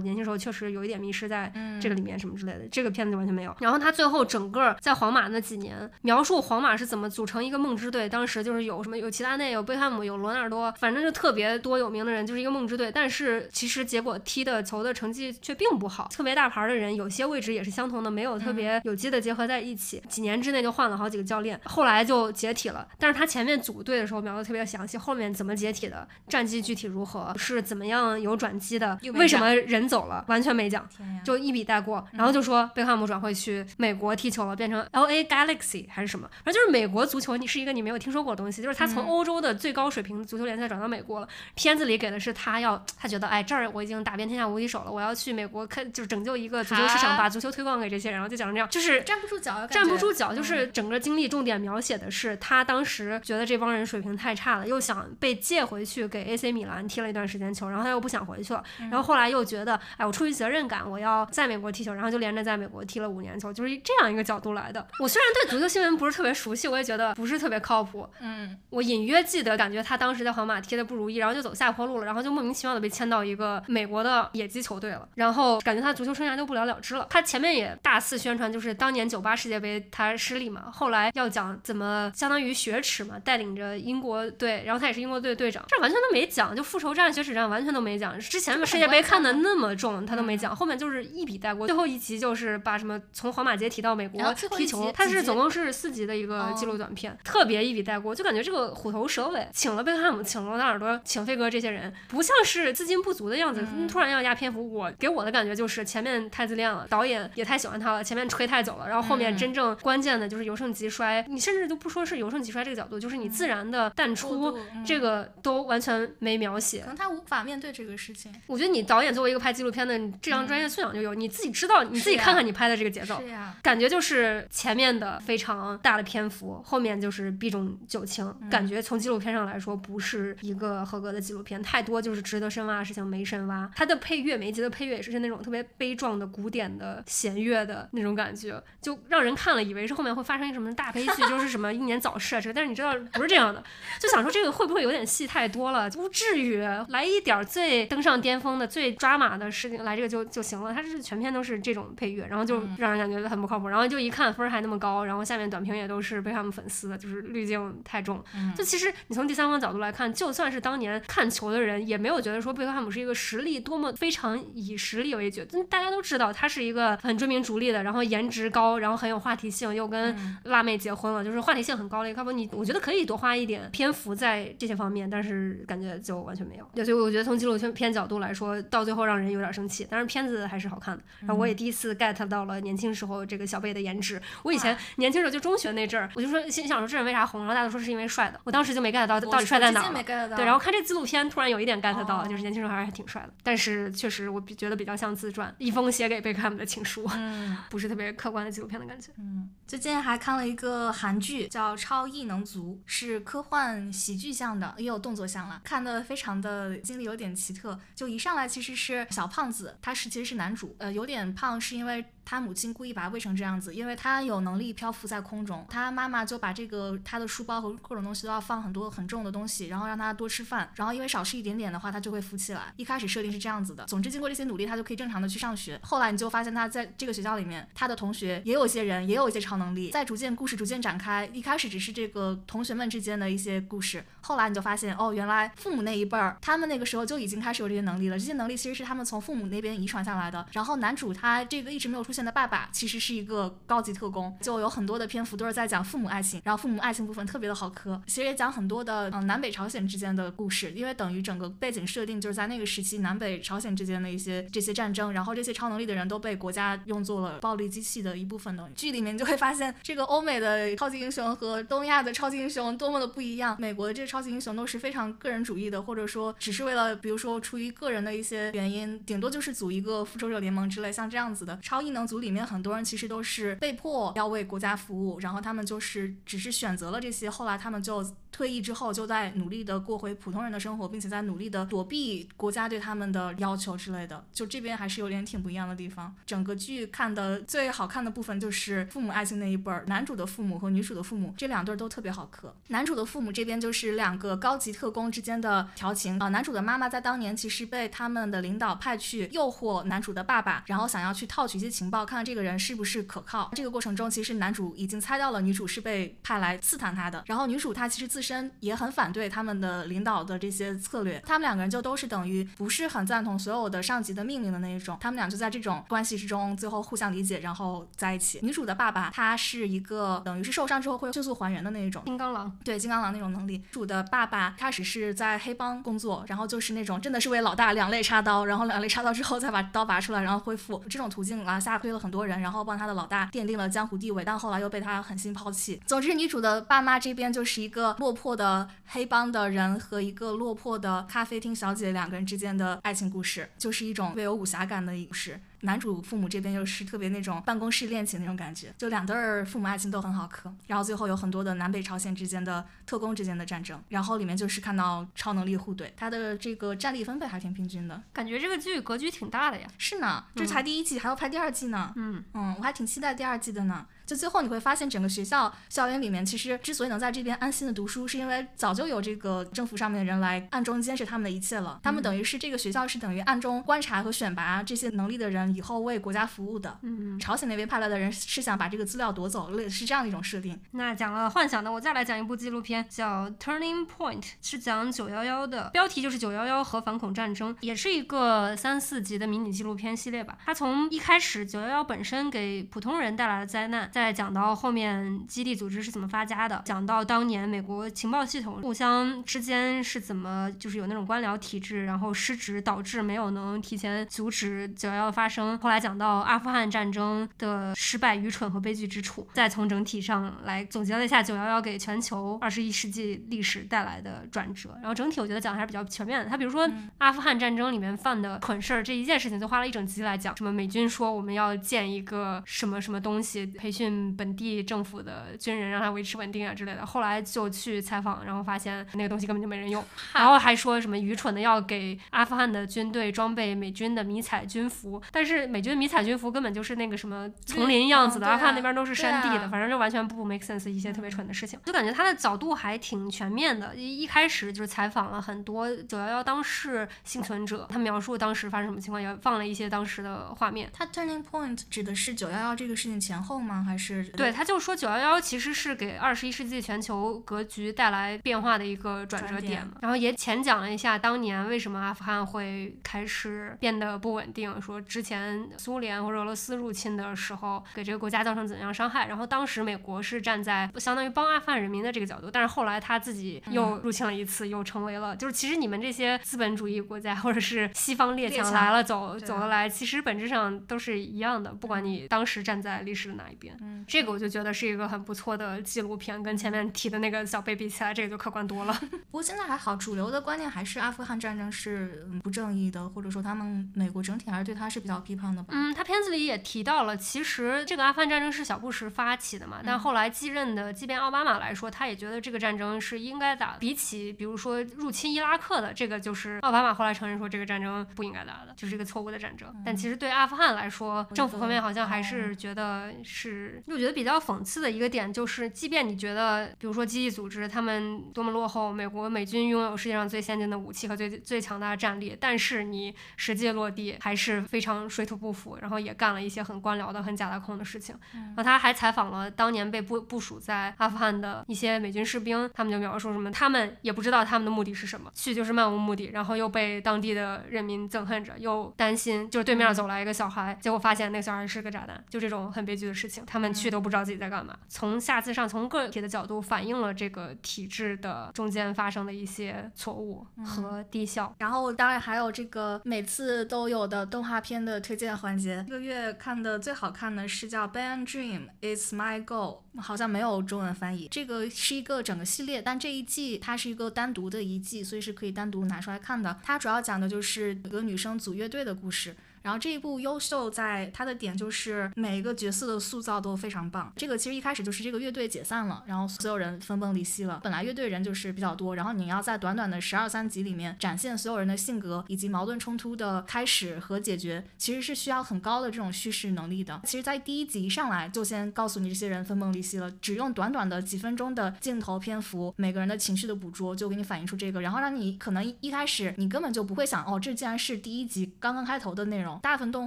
年轻时候确实有一点迷失在嗯这个里面什么之类的。这个片子就完全没有。然后他最后整个在皇马那几年，描述皇马是怎么组成一个梦之队，当时就是有什么有齐达内、有贝克汉姆、有罗纳尔多，反正就特别多有名的人，就是一个梦之队。但是其实结果踢的球的成绩却并不好，特别大牌的人有些位置也是相同的，没有特别有机的结合在一起。几年之内就换了好几个教练，后来就解体了。但是他前面组队的时候描的特别详细，后面怎么解体的，战绩具体如何，是怎么样有转机的为什么人走了，完全没讲。就一笔带过，然后就说贝克汉姆转会去美国踢球了，变成 L A Galaxy 还是什么，反正就是美国足球，你是一个你没有听说过的东西，就是他从嗯欧洲的最高水平足球联赛转到美国了。片子里给的是他要，他觉得哎这儿我已经打遍天下无敌手了，我要去美国看，就是拯救一个足球市场，把足球推广给这些人，然后就讲成这样，就是站不住脚，站不住脚，嗯就是整个经历重点描写的是他当时觉得这帮人水平太差了，又想被借回去给 AC 米兰踢了一段时间球，然后他又不想回去了，然后后来又觉得，哎，我出于责任感，我要在美国踢球，然后就连着在美国踢了五年球，就是这样一个角度来的。我虽然对足球新闻不是特别熟悉，我也觉得不是特别靠谱。嗯我隐约记得，感觉他当时在皇马踢的不如意，然后就走下坡路了，然后就莫名其妙的被签到一个美国的野鸡球队了，然后感觉他足球生涯就不了了之了。他前面也大肆宣传，就是当年九八世界杯他失利嘛，后来要讲怎么相当于雪耻嘛，带领着英国队，然后他也是英国队队长，这完全都没讲，就复仇战、雪耻战完全都没讲。之前世界杯看的那么重，他都没讲，后面就是一笔带过。最后一集就是把什么从皇马街提到美国踢球集，几集它是总共是四集的一个哦纪录短片，特别一笔带过，就感觉这个虎头蛇尾，请了贝克汉姆，请罗纳尔多，请费哥这些人，不像是资金不足的样子，嗯突然要压篇幅。我给我的感觉就是前面太自恋了，导演也太喜欢他了，前面吹太久了，然后后面嗯真正关键的就是由盛及衰，你甚至都不说是由盛及衰这个角度，就是你自然的淡出，嗯这个都完全没描写可。能他无法面对这个事情。我觉得你导演作为一个拍纪录片的，你这样专业素养就有，你自己知道，你自己看看你拍的这个节奏。是呀，感觉就是前面的非常大的篇幅，后面就是避重就轻，感觉从纪录片上来说不是一个合格的纪录片，太多就是值得深挖妈的事情没深挖。它的配乐，每一集的配乐也是那种特别悲壮的古典的弦乐的那种感觉，就让人看了以为是后面会发生一什么大悲剧，就是什么英年早逝啊这个。但是你知道不是这样的，就想说这个会不会有点戏太多了？不至于，来一点最登上巅峰的、最抓马的事情来这个就就行了。它是全片都是这种配乐，然后就让人感觉很不靠谱。然后就一看分还那么高，然后下面短评也都是贝克汉姆粉丝的，就是滤镜太重。就其实你从第三方角度来看，就算是当年看球的人，也没有觉得说贝克汉姆是一个实力多么非常以实力为绝。大家都知道他是一个很追名逐利的，然后颜值高，然后很有话题性，又跟辣妹结婚了，就是话题性很高的一个。要不你我觉得可以多花一点篇幅在这些方面，但是感觉就完全没有。对，所以我觉得从纪录片角度来说，到最后让人有点生气。但是片子还是好看的。然后我也第一次 get 到了年轻时候这个小贝的颜值。我以前年轻时候就中学那阵儿，我就说心想说这人为啥红？然后大家都说是因为帅的。我当时就没 get 到到底帅在哪儿。对，然后看这纪录片，突然有一点 get 到，就是年轻时候还是挺帅的。但是确实我觉得比较像自传，一封写给贝克汉姆的情书，嗯，不是特别客观的纪录片的感觉。嗯，最近还看了一个韩剧叫《超异能族》，是科幻喜剧向的，也有动作向了，看的非常的经历有点奇特。就一上来其实是小胖子，他是其实是男主，呃，有点胖是因为。他母亲故意把他喂成这样子，因为他有能力漂浮在空中。他妈妈就把这个他的书包和各种东西都要放很多很重的东西，然后让他多吃饭。然后因为少吃一点点的话，他就会浮起来。一开始设定是这样子的。总之经过这些努力，他就可以正常的去上学。后来你就发现他在这个学校里面，他的同学也有一些人也有一些超能力。在逐渐故事逐渐展开，一开始只是这个同学们之间的一些故事。后来你就发现哦，原来父母那一辈儿，他们那个时候就已经开始有这些能力了。这些能力其实是他们从父母那边遗传下来的。然后男主他这个一直没有出出现的爸爸，其实。是一个高级特工，就有很多的篇幅都是在讲父母爱情，然后父母爱情部分特别的好磕，其实也讲很多的嗯南北朝鲜之间的故事，因为等于整个背景设定就是在那个时期南北朝鲜之间的一些这些战争，然后这些超能力的人都被国家用作了暴力机器的一部分的剧里面就会发现这个欧美的超级英雄和东亚的超级英雄多么的不一样，美国的这些超级英雄都是非常个人主义的，或者说只是为了比如说出于个人的一些原因，顶多就是组一个复仇者联盟之类像这样子的超异能组里面很多人。其实都是被迫要为国家服务，然后他们就是只是选择了这些，后来他们就退役之后就在努力的过回普通人的生活，并且在努力的躲避国家对他们的要求之类的。就这边还是有点挺不一样的地方。整个剧看的最好看的部分就是父母爱情那一辈儿，男主的父母和女主的父母这两对都特别好磕。男主的父母这边就是两个高级特工之间的调情啊。男主的妈妈在当年其实被他们的领导派去诱惑男主的爸爸，然后想要去套取一些情报，看看这个人是不是。可靠。这个过程中，其实男主已经猜到了女主是被派来刺探他的。然后女主她其实自身也很反对他们的领导的这些策略。他们两个人就都是等于不是很赞同所有的上级的命令的那一种。他们俩就在这种关系之中，最后互相理解，然后在一起。女主的爸爸他是一个等于是受伤之后会迅速还原的那一种金刚狼，对金刚狼那种能力。主的爸爸开始是在黑帮工作，然后就是那种真的是为老大两肋插刀，然后两肋插刀之后再把刀拔出来，然后恢复这种途径啊，吓推了很多人，然后。帮他的老大奠定了江湖地位，但后来又被他狠心抛弃。总之，女主的爸妈这边就是一个落魄的黑帮的人和一个落魄的咖啡厅小姐两个人之间的爱情故事，就是一种略有武侠感的故事。男主父母这边又是特别那种办公室恋情那种感觉，就两对儿父母爱情都很好磕。然后最后有很多的南北朝鲜之间的特工之间的战争，然后里面就是看到超能力互怼，它的这个战力分配还挺平均的，感觉这个剧格局挺大的呀。是呢，这才第一季，还要拍第二季呢。嗯嗯，我还挺期待第二季的呢。就最后你会发现，整个学校校园里面，其实之所以能在这边安心的读书，是因为早就有这个政府上面的人来暗中监视他们的一切了。他们等于是这个学校是等于暗中观察和选拔这些能力的人，以后为国家服务的。嗯，朝鲜那边派来的人是想把这个资料夺走，类是这样的一种设定。那讲了幻想的，我再来讲一部纪录片，叫《Turning Point》，是讲九幺幺的，标题就是九幺幺和反恐战争，也是一个三四集的迷你纪录片系列吧。它从一开始九幺幺本身给普通人带来了灾难，再讲到后。面基地组织是怎么发家的？讲到当年美国情报系统互相之间是怎么，就是有那种官僚体制，然后失职导致没有能提前阻止九幺幺发生。生，后来讲到阿富汗战争的失败、愚蠢和悲剧之处，再从整体上来总结了一下九幺幺给全球二十一世纪历史带来的转折。然后整体我觉得讲的还是比较全面的。他比如说阿富汗战争里面犯的蠢事儿这一件事情，就花了一整集来讲。什么美军说我们要建一个什么什么东西，培训本地政府的军人，让他维持稳定啊之类的。后来就去采访，然后发现那个东西根本就没人用。然后还说什么愚蠢的要给阿富汗的军队装备美军的迷彩军服，但是美军迷彩军服根本就是那个什么丛林样子的，阿富汗那边都是山地的，反正就完全不 make sense 一些特别蠢的事情。就感觉他的角度还挺全面的。一一开始就是采访了很多九幺幺当事幸存者，他描述当时发生什么情况，也放了一些当时的画面。他 turning point 指的是九幺幺这个事情前后吗？还是对，他就说九幺幺其实是给二十一世纪全球格局带来变化的一个转折点嘛。然后也浅讲了一下当年为什么阿富汗会开始变得不稳定，说之前苏联或者俄罗斯入侵的时候给这个国家造成怎样伤害。然后当时美国是站在相当于帮阿富汗人民的这个角度，但是后来他自己又入侵了一次，又成为了就是其实你们这些资本主义国家或者是西方列强来了走走了来，其实本质上都是一样的，不管你当时站在历史的哪一边。嗯，这个我就觉得是一个很不错的纪录片，跟前面提的那个小贝比起来，这个就客观多了。不过现在还好，主流的观念还是阿富汗战争是不正义的，或者说他们美国整体还是对他是比较批判的吧。嗯，他片子里也提到了，其实这个阿富汗战争是小布什发起的嘛，但后来继任的，即便奥巴马来说，他也觉得这个战争是应该打。比起比如说入侵伊拉克的这个，就是奥巴马后来承认说这个战争不应该打的，就是一个错误的战争。但其实对阿富汗来说，政府方面好像还是觉得是，我觉得比较讽刺的一个点就是，即便你觉得比如说基地组织他们多么落后，美国美军拥有世界上最先进的武器和最最强大的战力，但是你实际落地还是非常水土不服，然后也干了一些很官僚的、很假大空的事情。然后他还采访了当年被部部署在阿富汗的一些美军士兵，他们就描述什么，他们也不知道他们的目的是什么，去就是漫无目的，然后又被当地的人民憎恨着，又担心，就是对面走来一个小孩，结果发现那个小孩是个炸弹，就这种很悲剧的事情，他们去都不知道自己在干嘛。从下次上，从个体的角度反映了这个体制的中间发生的一些错误和低效。然后当然还有这个每次都有的动画片的推荐环节，这个月看的最好看的是叫《Band Dream It's My Goal》，好像没有中文翻译。这个是一个整个系列，但这一季它是一个单独的一季，所以是可以单独拿出来看的。它主要讲的就是一个女生组乐队的故事。然后这一部优秀在它的点就是每一个角色的塑造都非常棒。这个其实一开始就是这个乐队解散了，然后所有人分崩离析了。本来乐队人就是比较多，然后你要在短短的十二三集里面展现所有人的性格以及矛盾冲突的开始和解决，其实是需要很高的这种叙事能力的。其实，在第一集一上来就先告诉你这些人分崩离析了，只用短短的几分钟的镜头篇幅，每个人的情绪的捕捉就给你反映出这个，然后让你可能一开始你根本就不会想，哦，这竟然是第一集刚刚开头的内容。大部分动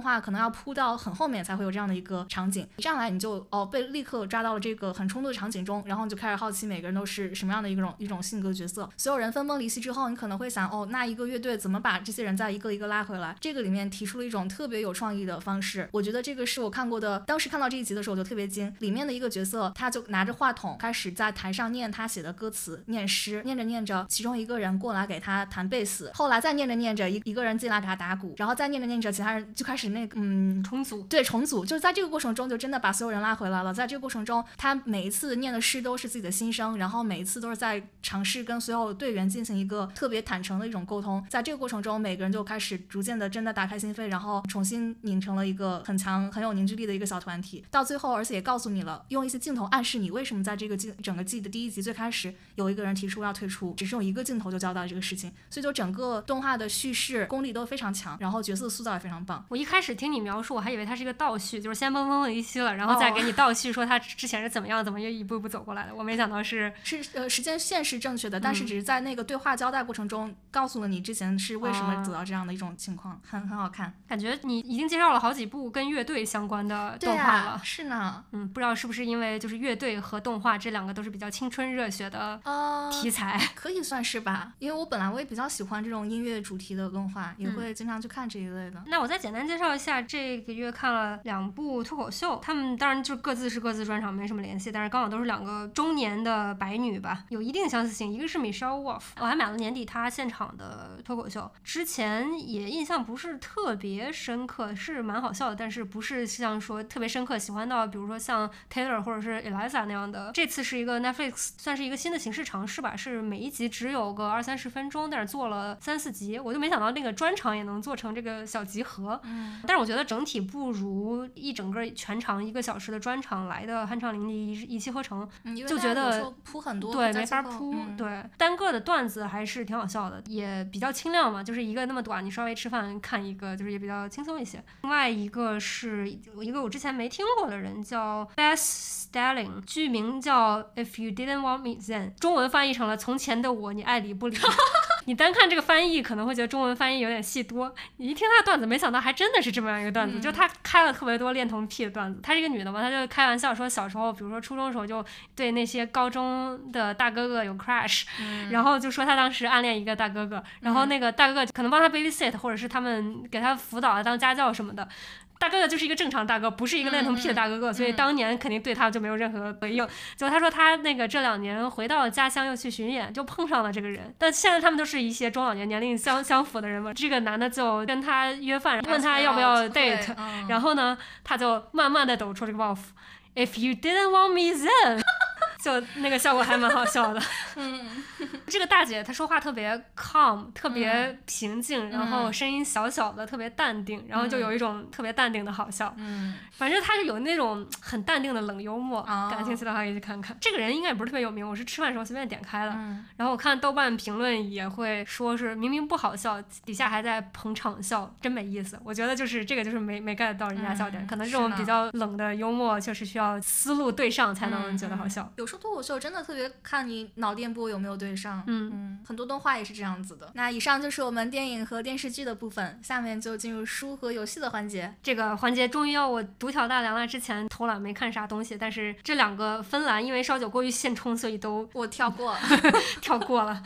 画可能要铺到很后面才会有这样的一个场景，一上来你就哦被立刻抓到了这个很冲突的场景中，然后你就开始好奇每个人都是什么样的一种一种性格角色。所有人分崩离析之后，你可能会想，哦，那一个乐队怎么把这些人再一个一个拉回来？这个里面提出了一种特别有创意的方式，我觉得这个是我看过的，当时看到这一集的时候我就特别惊。里面的一个角色，他就拿着话筒开始在台上念他写的歌词，念诗，念着念着，其中一个人过来给他弹贝斯，后来再念着念着，一一个人进来给他打鼓，然后再念着念着，其他人就开始那个嗯重组，对重组，就是在这个过程中就真的把所有人拉回来了。在这个过程中，他每一次念的诗都是自己的心声，然后每一次都是在尝试跟所有队员进行一个特别坦诚的一种沟通。在这个过程中，每个人就开始逐渐的真的打开心扉，然后重新拧成了一个很强很有凝聚力的一个小团体。到最后，而且也告诉你了，用一些镜头暗示你为什么在这个季整个季的第一集最开始有一个人提出要退出，只是用一个镜头就交代了这个事情。所以就整个动画的叙事功力都非常强，然后角色塑造也非常棒。我一开始听你描述，我还以为它是一个倒叙，就是先崩崩离析了，然后再给你倒叙说他之前是怎么样，怎么又一步一步走过来的。我没想到是是呃时间线是正确的，但是只是在那个对话交代过程中告诉了你之前是为什么走到这样的一种情况，很很好看。感觉你已经介绍了好几部跟乐队相关的动画了，是呢，嗯，不知道是不是因为就是乐队和动画这两个都是比较青春热血的题材，可以算是吧。因为我本来我也比较喜欢这种音乐主题的动画，也会经常去看这一类的。那我再简单介绍一下，这个月看了两部脱口秀，他们当然就各自是各自专场，没什么联系，但是刚好都是两个中年的白女吧，有一定相似性。一个是 Michelle Wolf，我还买了年底她现场的脱口秀，之前也印象不是特别深刻，是蛮好笑的，但是不是像说特别深刻，喜欢到比如说像 Taylor 或者是 Eliza 那样的。这次是一个 Netflix 算是一个新的形式尝试吧，是每一集只有个二三十分钟，但是做了三四集，我就没想到那个专场也能做成这个小集合。嗯，但是我觉得整体不如一整个全长一个小时的专场来的酣畅淋漓一一气呵成，就觉得铺很多对没法铺，对单个的段子还是挺好笑的，也比较清亮嘛，就是一个那么短，你稍微吃饭看一个，就是也比较轻松一些。另外一个是一个我之前没听过的人叫 Best Stelling，剧名叫 If You Didn't Want Me Then，中文翻译成了从前的我你爱理不理。你单看这个翻译可能会觉得中文翻译有点戏多，你一听他的段子，没想到还真的是这么样一个段子，就他开了特别多恋童癖的段子。她是一个女的嘛，她就开玩笑说小时候，比如说初中的时候就对那些高中的大哥哥有 crush，然后就说她当时暗恋一个大哥哥，然后那个大哥哥可能帮她 babysit，或者是他们给她辅导啊当家教什么的。大哥哥就是一个正常大哥，不是一个恋童癖的大哥哥，所以当年肯定对他就没有任何回应。就他说他那个这两年回到了家乡又去巡演，就碰上了这个人。但现在他们都是一些中老年年龄相 相符的人嘛。这个男的就跟他约饭，问他要不要 date，然后呢，他就慢慢的抖出这个包袱，If you didn't want me then。就那个效果还蛮好笑的。嗯，这个大姐她说话特别 calm，特别平静，然后声音小小的，特别淡定，然后就有一种特别淡定的好笑。嗯，反正她是有那种很淡定的冷幽默，感兴趣的话可以去看看。这个人应该也不是特别有名，我是吃饭时候随便点开的。嗯，然后我看豆瓣评论也会说是明明不好笑，底下还在捧场笑，真没意思。我觉得就是这个就是没没 get 到人家笑点，可能这种比较冷的幽默确实需要思路对上才能觉得好笑。有时候脱口秀真的特别看你脑电波有没有对上，嗯嗯，很多动画也是这样子的。那以上就是我们电影和电视剧的部分，下面就进入书和游戏的环节。这个环节终于要我独挑大梁了，之前偷懒没看啥东西，但是这两个芬兰因为烧酒过于现充，所以都我跳过，跳过了。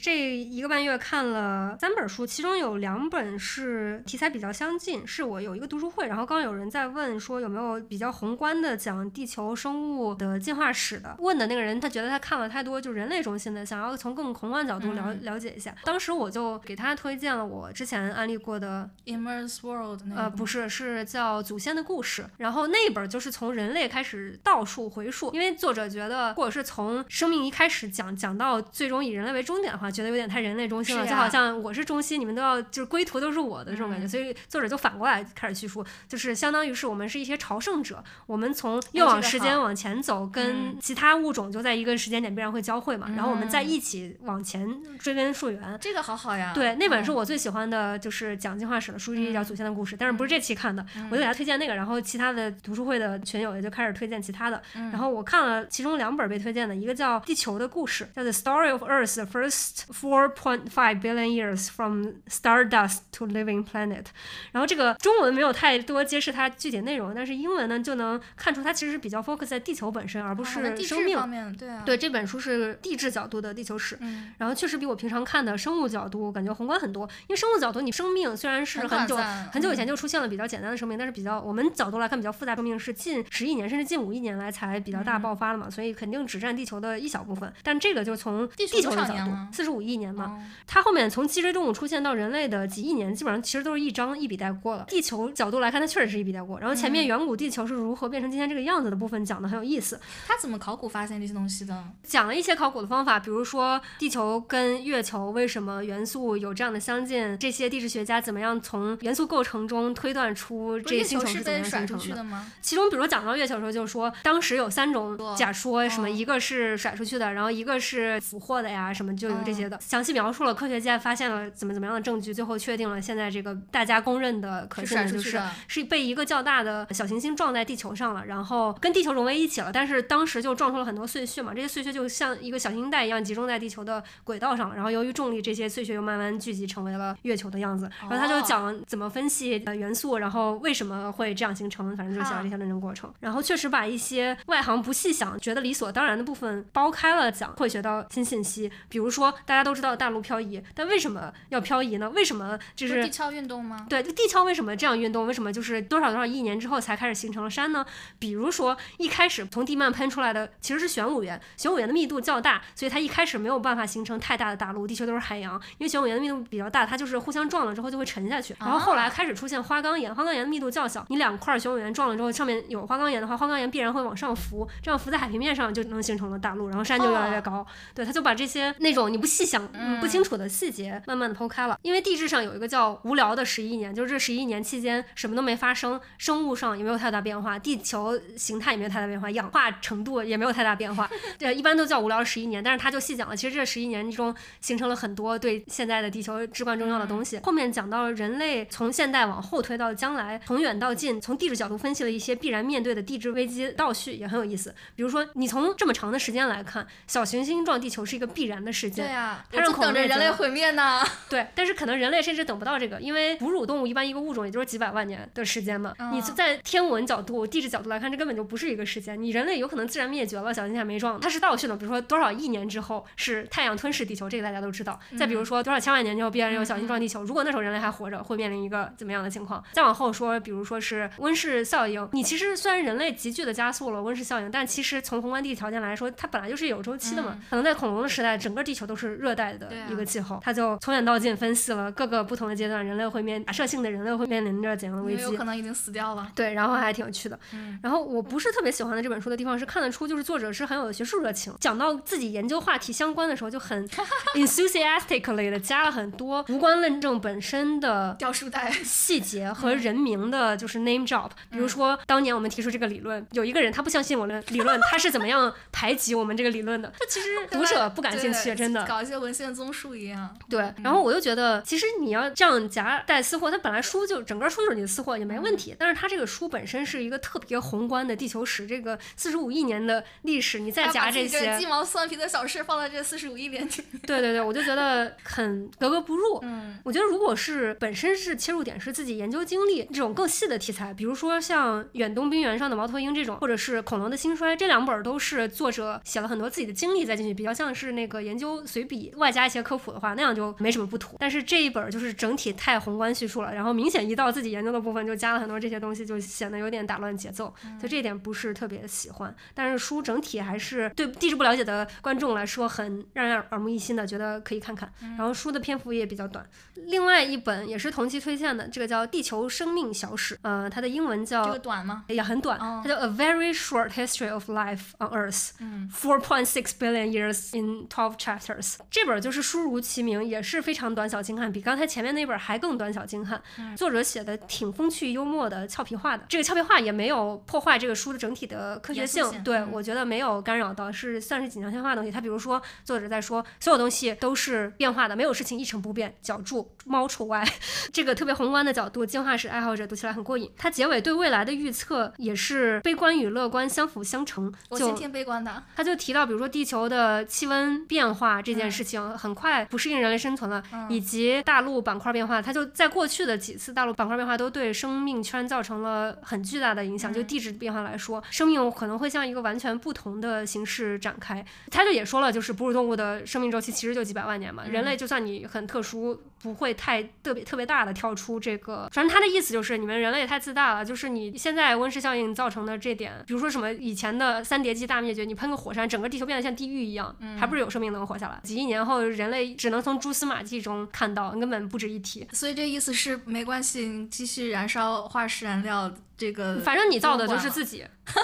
这一个半月看了三本书，其中有两本是题材比较相近，是我有一个读书会，然后刚有人在问说有没有比较宏观的讲地球生物的进化史的。问的那个人他觉得他看了太多就人类中心的，想要从更宏观角度了了解一下。当时我就给他推荐了我之前安利过的 Immerse World，那呃不是，是叫祖先的故事。然后那本就是从人类开始倒数回溯，因为作者觉得，或者是从生命一开始讲讲到最终以人类为终点的话。觉得有点太人类中心了，就好像我是中心，你们都要就是归途都是我的这种感觉，所以作者就反过来开始叙述，就是相当于是我们是一些朝圣者，我们从越往时间往前走，跟其他物种就在一个时间点必然会交汇嘛，然后我们在一起往前追根溯源，这个好好呀。对，那本是我最喜欢的，就是讲进化史的书，一叫《祖先的故事》，但是不是这期看的，我就给他推荐那个，然后其他的读书会的群友也就开始推荐其他的，然后我看了其中两本被推荐的，一个叫《地球的故事》，叫《The Story of Earth: First》。Four point five billion years from stardust to living planet，然后这个中文没有太多揭示它具体内容，但是英文呢就能看出它其实是比较 focus 在地球本身，而不是生命方面。对啊，对这本书是地质角度的地球史，然后确实比我平常看的生物角度感觉宏观很多。因为生物角度，你生命虽然是很久很久以前就出现了比较简单的生命，但是比较我们角度来看比较复杂生命是近十亿年甚至近五亿年来才比较大爆发的嘛，所以肯定只占地球的一小部分。但这个就从地球的角度，四十五亿年。嘛，它后面从脊椎动物出现到人类的几亿年，基本上其实都是一张一笔带过了。地球角度来看，它确实是一笔带过。然后前面远古地球是如何变成今天这个样子的部分讲的很有意思。它怎么考古发现这些东西的？讲了一些考古的方法，比如说地球跟月球为什么元素有这样的相近，这些地质学家怎么样从元素构成中推断出这些星球是怎么形成的吗？其中比如讲到月球的时候，就是说当时有三种假说，什么一个是甩出去的，然后一个是俘获的呀，什么就有这些的。详细描述了科学家发现了怎么怎么样的证据，最后确定了现在这个大家公认的可信的就是是被一个较大的小行星撞在地球上了，然后跟地球融为一起了。但是当时就撞出了很多碎屑嘛，这些碎屑就像一个小行星带一样集中在地球的轨道上了。然后由于重力，这些碎屑又慢慢聚集成为了月球的样子。然后他就讲怎么分析呃元素，然后为什么会这样形成，反正就讲了这些论证过程。然后确实把一些外行不细想、觉得理所当然的部分剥开了讲，会学到新信息。比如说大家都知道大陆漂移，但为什么要漂移呢？为什么就是地壳运动吗？对，地壳为什么这样运动？为什么就是多少多少亿年之后才开始形成了山呢？比如说一开始从地幔喷出来的其实是玄武岩，玄武岩的密度较大，所以它一开始没有办法形成太大的大陆，地球都是海洋。因为玄武岩的密度比较大，它就是互相撞了之后就会沉下去。然后后来开始出现花岗岩，花岗岩的密度较小，你两块玄武岩撞了之后，上面有花岗岩的话，花岗岩必然会往上浮，这样浮在海平面上就能形成了大陆，然后山就越来越高。对，他就把这些那种你不细想、不清楚的细节慢慢的剖开了。因为地质上有一个叫无聊的十一年，就是这十一年期间什么都没发生，生物上也没有太大变化，地球形态也没有太大变化，氧化程度也没有太大变化。对，一般都叫无聊十一年，但是他就细讲了，其实这十一年中形成了很多对现在的地球至关重要的东西。后面讲到了人类从现代往后推到将来，从远到近，从地质角度分析了一些必然面对的地质危机倒叙，也很有意思。比如说，你从这么长的时间来看，小行星撞地球是一个必然的事件。对呀，它让等着人类毁灭呢。对，但是可能人类甚至等不到这个，因为哺乳动物一般一个物种也就是几百万年的时间嘛。你在天文角度、地质角度来看，这根本就不是一个时间。你人类有可能自然灭绝了，小行星还没撞，它是倒叙的。比如说多少亿年之后是太阳吞噬地球，这个大家都知道。再比如说多少千万年之后必然有小行星撞地球，如果那时候人类还活着，会面临一个怎么样的情况？再往后说，比如说是温室效应，你其实虽然人类急剧的加速了温室效应，但其实从宏观地理条件来说，它本来就是有周期的嘛。可能在恐龙的时代，整个地球都是热带的一个气候，他就从远到近分析了各个不同的阶段，人类会面假设性的人类会面临着怎样的危机？有可能已经死掉了。对，然后还挺有趣的。然后我不是特别喜欢的这本书的地方是看得出，就是作者是很有学术热情，讲到自己研究话题相关的时候，就很 enthusiastically 的加了很多无关论证本身的掉书袋细节 和人名的，就是 name drop。比如说当年我们提出这个理论，有一个人他不相信我的理论，他是怎么样排挤我们这个理论的？这其实读者不感兴趣，真的。搞一些文献综述一样。对，然后我就觉得，其实你要这样夹带私货，它本来书就整个书就是你的私货也没问题。但是它这个书本身是一个特别宏观的地球史，这个四十五亿年的历史，你再夹这些鸡毛蒜皮的小事放在这四十五亿年里面，对对对，我就觉得很格格不入。嗯，我觉得如果是本身是切入点是自己研究经历这种更细的题材，比如说像远东冰原上的猫头鹰这种，或者是恐龙的兴衰，这两本都是作者写了很多自己的经历再进去，比较像是那个研究随笔外加一些科普的话，那样就没什么不妥。但是这一本就是整体太宏观叙述了，然后明显一到自己研究的部分就加了很多这些东西，就显得有点打乱节奏，所以这一点不是特别喜欢。但是书整体还是对地质不了解的观众来说很让人耳目一新的，觉得可以看看。然后书的篇幅也比较短。另外一本也是同期推荐的，这个叫《地球生命小史》，呃，它的英文叫这个短吗？也很短，它叫 A Very Short History of Life on Earth，嗯，Four point six billion years in twelve chapters。这本就是书如其名，也是非常短小精悍，比刚才前面那本还更短小精悍。作者写的挺风趣幽默的，俏皮话的。这个俏皮话也没有破坏这个书的整体的科学性，对我觉得没有干扰到，是算是锦上添花的东西。他比如说，作者在说所有东西都是变化的，没有事情一成不变，脚注猫除外。这个特别宏观的角度，进化史爱好者读起来很过瘾。他结尾对未来的预测也是悲观与乐观相辅相成。我今天悲观的。他就提到，比如说地球的气温变化这件事情，很快不适应人类生存了，以及大陆板块变化。它就在过去的几次大陆板块变化都对生命圈造成了很巨大的影响。就地质变化来说，生命可能会向一个完全不同的形式展开。他就也说了，就是哺乳动物的生命周期其实就几百万年嘛，人类就算你很特殊，不会太特别特别大的跳出这个。反正他的意思就是，你们人类太自大了，就是你现在温室效应造成的这点，比如说什么以前的三叠纪大灭绝，你喷个火山，整个地球变得像地狱一样，还不是有生命能活下来？一年后，人类只能从蛛丝马迹中看到，根本不值一提。所以这意思是没关系，继续燃烧化石燃料，这个反正你造的就是自己。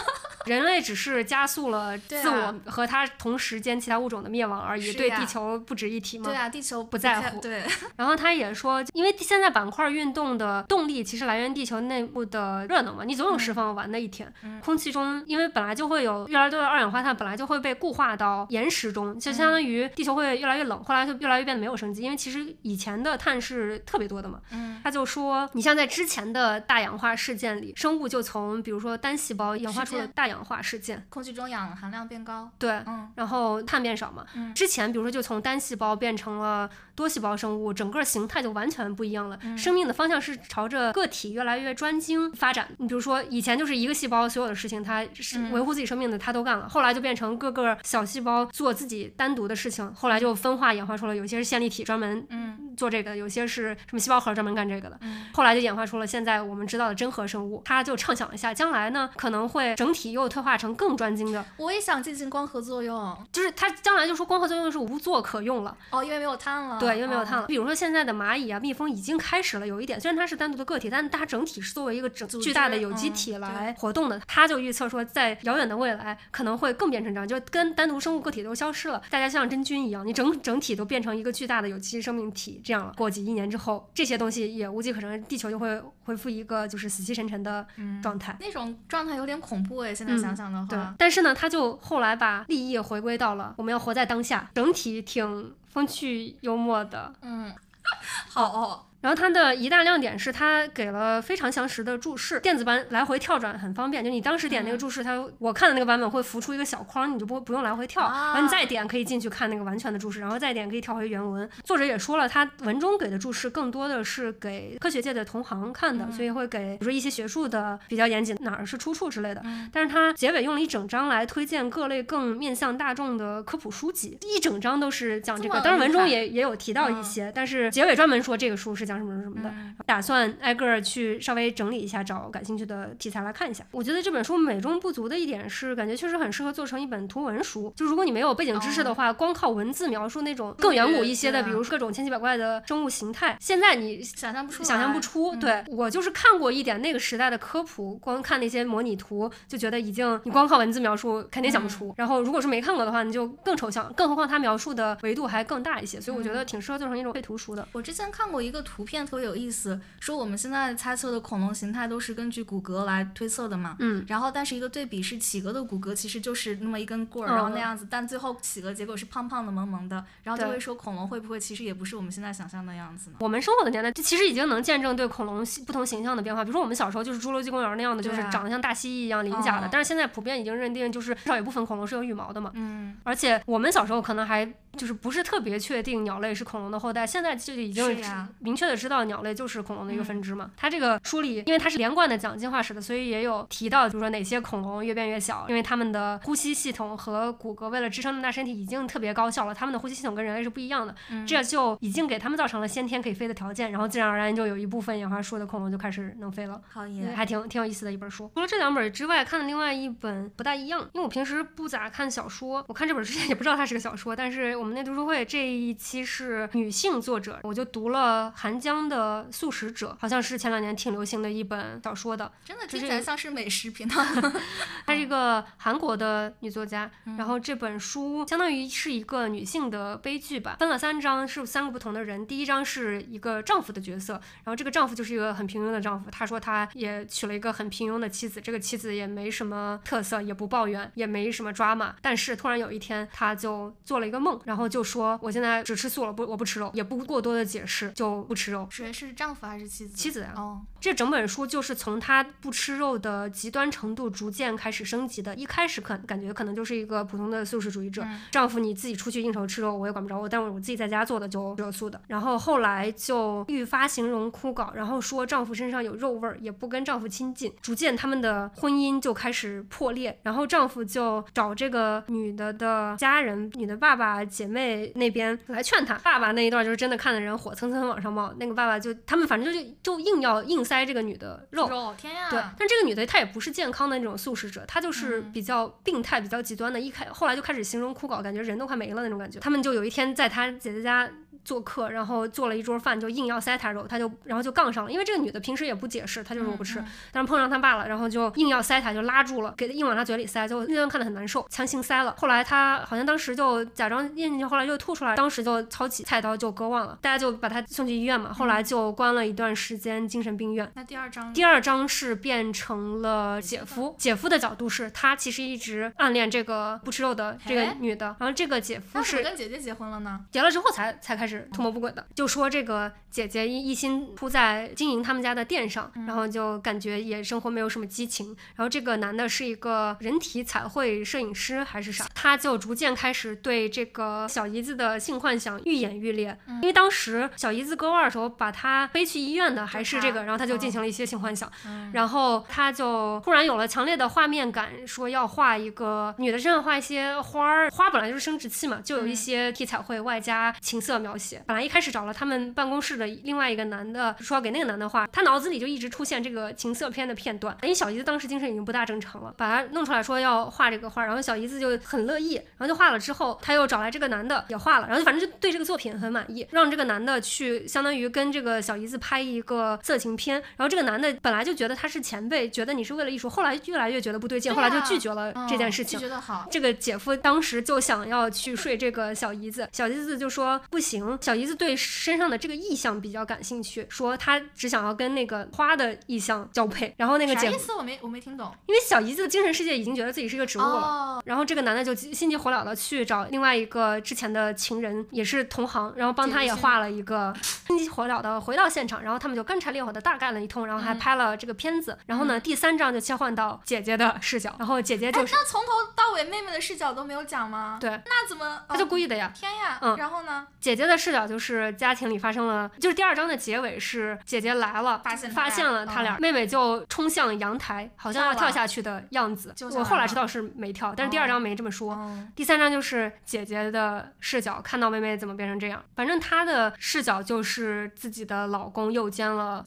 人类只是加速了自我和它同时间其他物种的灭亡而已，对地球不值一提吗？对啊，地球不在乎。对。然后他也说，因为现在板块运动的动力其实来源地球内部的热能嘛，你总有释放完的一天。空气中因为本来就会有越来越多的二氧化碳，本来就会被固化到岩石中，就相当于地球会越来越冷，后来就越来越变得没有生机。因为其实以前的碳是特别多的嘛。嗯。他就说，你像在之前的大氧化事件里，生物就从比如说单细胞演化出了大氧。化事件，空气中氧含量变高。对，嗯然后碳变少嘛。嗯之前比如说就从单细胞变成了多细胞生物，整个形态就完全不一样了。嗯生命的方向是朝着个体越来越专精发展。你比如说以前就是一个细胞所有的事情，它是嗯维护自己生命的，它都干了。后来就变成各个小细胞做自己单独的事情，后来就分化演化出了有些是线粒体专门嗯做这个，有些是什么细胞核专门干这个的。嗯后来就演化出了现在我们知道的真核生物。他就畅想一下，将来呢可能会整体又退化成更专精的，我也想进行光合作用。就是他将来就说光合作用是无作可用了。哦，因为没有碳了。对，因为没有碳哦了。比如说现在的蚂蚁啊、蜜蜂已经开始了有一点，虽然它是单独的个体，但它整体是作为一个整巨大的有机嗯体来活动的。他就预测说，在遥远的未来可能会更变成这样，就跟单独生物个体都消失了，大家像真菌一样，你整整体都变成一个巨大的有机生命体这样了。过几亿年之后，这些东西也无机可乘，地球就会恢复一个就是死气沉沉的嗯状态。那种状态有点恐怖哎，现在嗯想想的对话，，但是呢，他就后来把利益回归到了我们要活在当下，整体挺风趣幽默的。嗯，好哦，然后它的一大亮点是它给了非常详实的注释，电子版来回跳转很方便。就你当时点那个嗯注释，它我看的那个版本会浮出一个小框，你就不不用来回跳，啊然后你再点可以进去看那个完全的注释，然后再点可以跳回原文。作者也说了，他文中给的注释更多的是给科学界的同行看的，嗯所以会给比如说一些学术的比较严谨哪儿是出处之类的。嗯但是它结尾用了一整章来推荐各类更面向大众的科普书籍，一整章都是讲这个。当然文中也也有提到一嗯些，但是结尾专门说这个书是讲什么什么的。嗯打算挨个儿去稍微整理一下，找感兴趣的题材来看一下。我觉得这本书美中不足的一点是，感觉确实很适合做成一本图文书。就如果你没有背景知识的话，光靠文字描述那种更远古一些的，比如说各种千奇百怪的生物形态，现在你想象不出来，想象不出。嗯对我就是看过一点那个时代的科普，光看那些模拟图就觉得已经你光靠文字描述肯定想不出。然后如果是没看过的话，你就更抽象，更何况它描述的维度还更大一些，所以我觉得挺适合做成一种绘图书的。我之前看过一个图片，特别有意思，说我们现在猜测的恐龙形态都是根据骨骼来推测的嘛。嗯，然后，但是一个对比是企鹅的骨骼其实就是那么一根棍儿，嗯然后那样子，但最后企鹅结果是胖胖的、萌萌的，然后就会说恐龙会不会其实也不是我们现在想象的样子呢？我们生活的年代，这其实已经能见证对恐龙不同形象的变化。比如说我们小时候就是侏罗纪公园那样的，就是长得像大蜥蜴一样鳞甲的，哦但是现在普遍已经认定就是至少有部分恐龙是有羽毛的嘛。嗯，而且我们小时候可能还就是不是特别确定鸟类是恐龙的后代，现在就已经明确的知道鸟类就是恐龙的一个嗯分支嘛。它这个书里，因为它是连贯的讲进化史的，所以也有提到，就是说哪些恐龙越变越小，因为它们的呼吸系统和骨骼为了支撑那么大身体已经特别高效了，它们的呼吸系统跟人类是不一样的，嗯这就已经给它们造成了先天可以飞的条件，然后自然而然就有一部分演化出的恐龙就开始能飞了。好耶，还挺挺有意思的一本书。除了这两本之外，看的另外一本不大一样，因为我平时不咋看小说，我看这本之前也不知道它是个小说，但是我们那读书会这一期是女性作者，我就读了韩江的《素食者》，好像是前两年挺流行的一本小说的。真的听起来像是美食频道。她是一个韩国的女作家，嗯然后这本书相当于是一个女性的悲剧吧，分了三章，是三个不同的人。第一章是一个丈夫的角色，然后这个丈夫就是一个很平庸的丈夫，他说他也娶了一个很平庸的妻子，这个妻子也没什么特色，也不抱怨，也没什么抓马，但是突然有一天他就做了一个梦，然后就说我现在只吃素了，不我不吃肉，也不过多的解释，就不吃肉。谁是丈夫还是妻子？妻子呀、哦，这整本书就是从他不吃肉的极端程度逐渐开始升级的。一开始可感觉可能就是一个普通的素食主义者，嗯丈夫你自己出去应酬吃肉我也管不着我，但我我自己在家做的就只有素的。然后后来就愈发形容枯槁，然后说丈夫身上有肉味儿，也不跟丈夫亲近，逐渐他们的婚姻就开始破裂。然后丈夫就找这个女的的家人、女的爸爸、姐妹那边来劝她。爸爸那一段就是真的看的人火蹭蹭往上冒，那个爸爸就他们反正就就硬要硬塞这个女的肉。肉，天呀！对，但这个女的她也不是健康的那种素食者，她就是嗯比较病态、比较极端的。一开后来就开始形容枯槁，感觉人都快没了那种感觉。他们就有一天在她姐姐家做客，然后做了一桌饭，就硬要塞他肉，他就然后就杠上了。因为这个女的平时也不解释，她就说我不吃，嗯但是碰上他爸了，然后就硬要塞他，就拉住了，给他硬往他嘴里塞，就那段看得很难受，强行塞了。后来他好像当时就假装咽进去，后来又吐出来，当时就抄起菜刀就割腕了，大家就把他送去医院嘛，后来就关了一段时间精神病院。那第二章第二章是变成了姐夫，姐夫的角度是他其实一直暗恋这个不吃肉的这个哎女的，然后这个姐夫是跟姐姐结婚了呢？结了之后才才开始始图谋不轨的，就说这个姐姐一一心扑在经营他们家的店上，然后就感觉也生活没有什么激情。然后这个男的是一个人体彩绘摄影师还是啥，他就逐渐开始对这个小姨子的性幻想愈演愈烈。因为当时小姨子割腕的时候，把他背去医院的还是这个，然后他就进行了一些性幻想，然后他就突然有了强烈的画面感，说要画一个女的身上画一些花儿，花本来就是生殖器嘛，就有一些体彩绘外加情色描写。本来一开始找了他们办公室的另外一个男的，说要给那个男的画，他脑子里就一直出现这个情色片的片段。因为小姨子当时精神已经不大正常了，把他弄出来说要画这个画，然后小姨子就很乐意，然后就画了之后，他又找来这个男的也画了，然后反正就对这个作品很满意，让这个男的去相当于跟这个小姨子拍一个色情片。然后这个男的本来就觉得他是前辈，觉得你是为了艺术，后来越来越觉得不对劲，后来就拒绝了这件事情。觉得好，这个姐夫当时就想要去睡这个小姨子，小姨子就说不行。小姨子对身上的这个意象比较感兴趣，说她只想要跟那个花的意象交配。然后那个姐夫啥意思？我没我没听懂。因为小姨子的精神世界已经觉得自己是一个植物了，哦，然后这个男的就心急火燎的去找另外一个之前的情人，也是同行，然后帮他也画了一个，心急火燎的回到现场，然后他们就干柴烈火的大干了一通，然后还拍了这个片子。然后呢，第三章就切换到姐姐的视角，然后姐姐哎，就是那从头到尾妹妹的视角都没有讲吗？对，那怎么？他就哦故意的呀。天呀！嗯然后呢？姐姐的视角就是家庭里发生了，就是第二章的结尾是姐姐来了，发现发现了他俩，妹妹就冲向阳台，好像要跳下去的样子我后来知道是没跳，但是第二哦章没这么说。嗯第三章就是姐姐的视角，看到妹妹怎么变成这样。反正她的视角就是自己的老公又奸了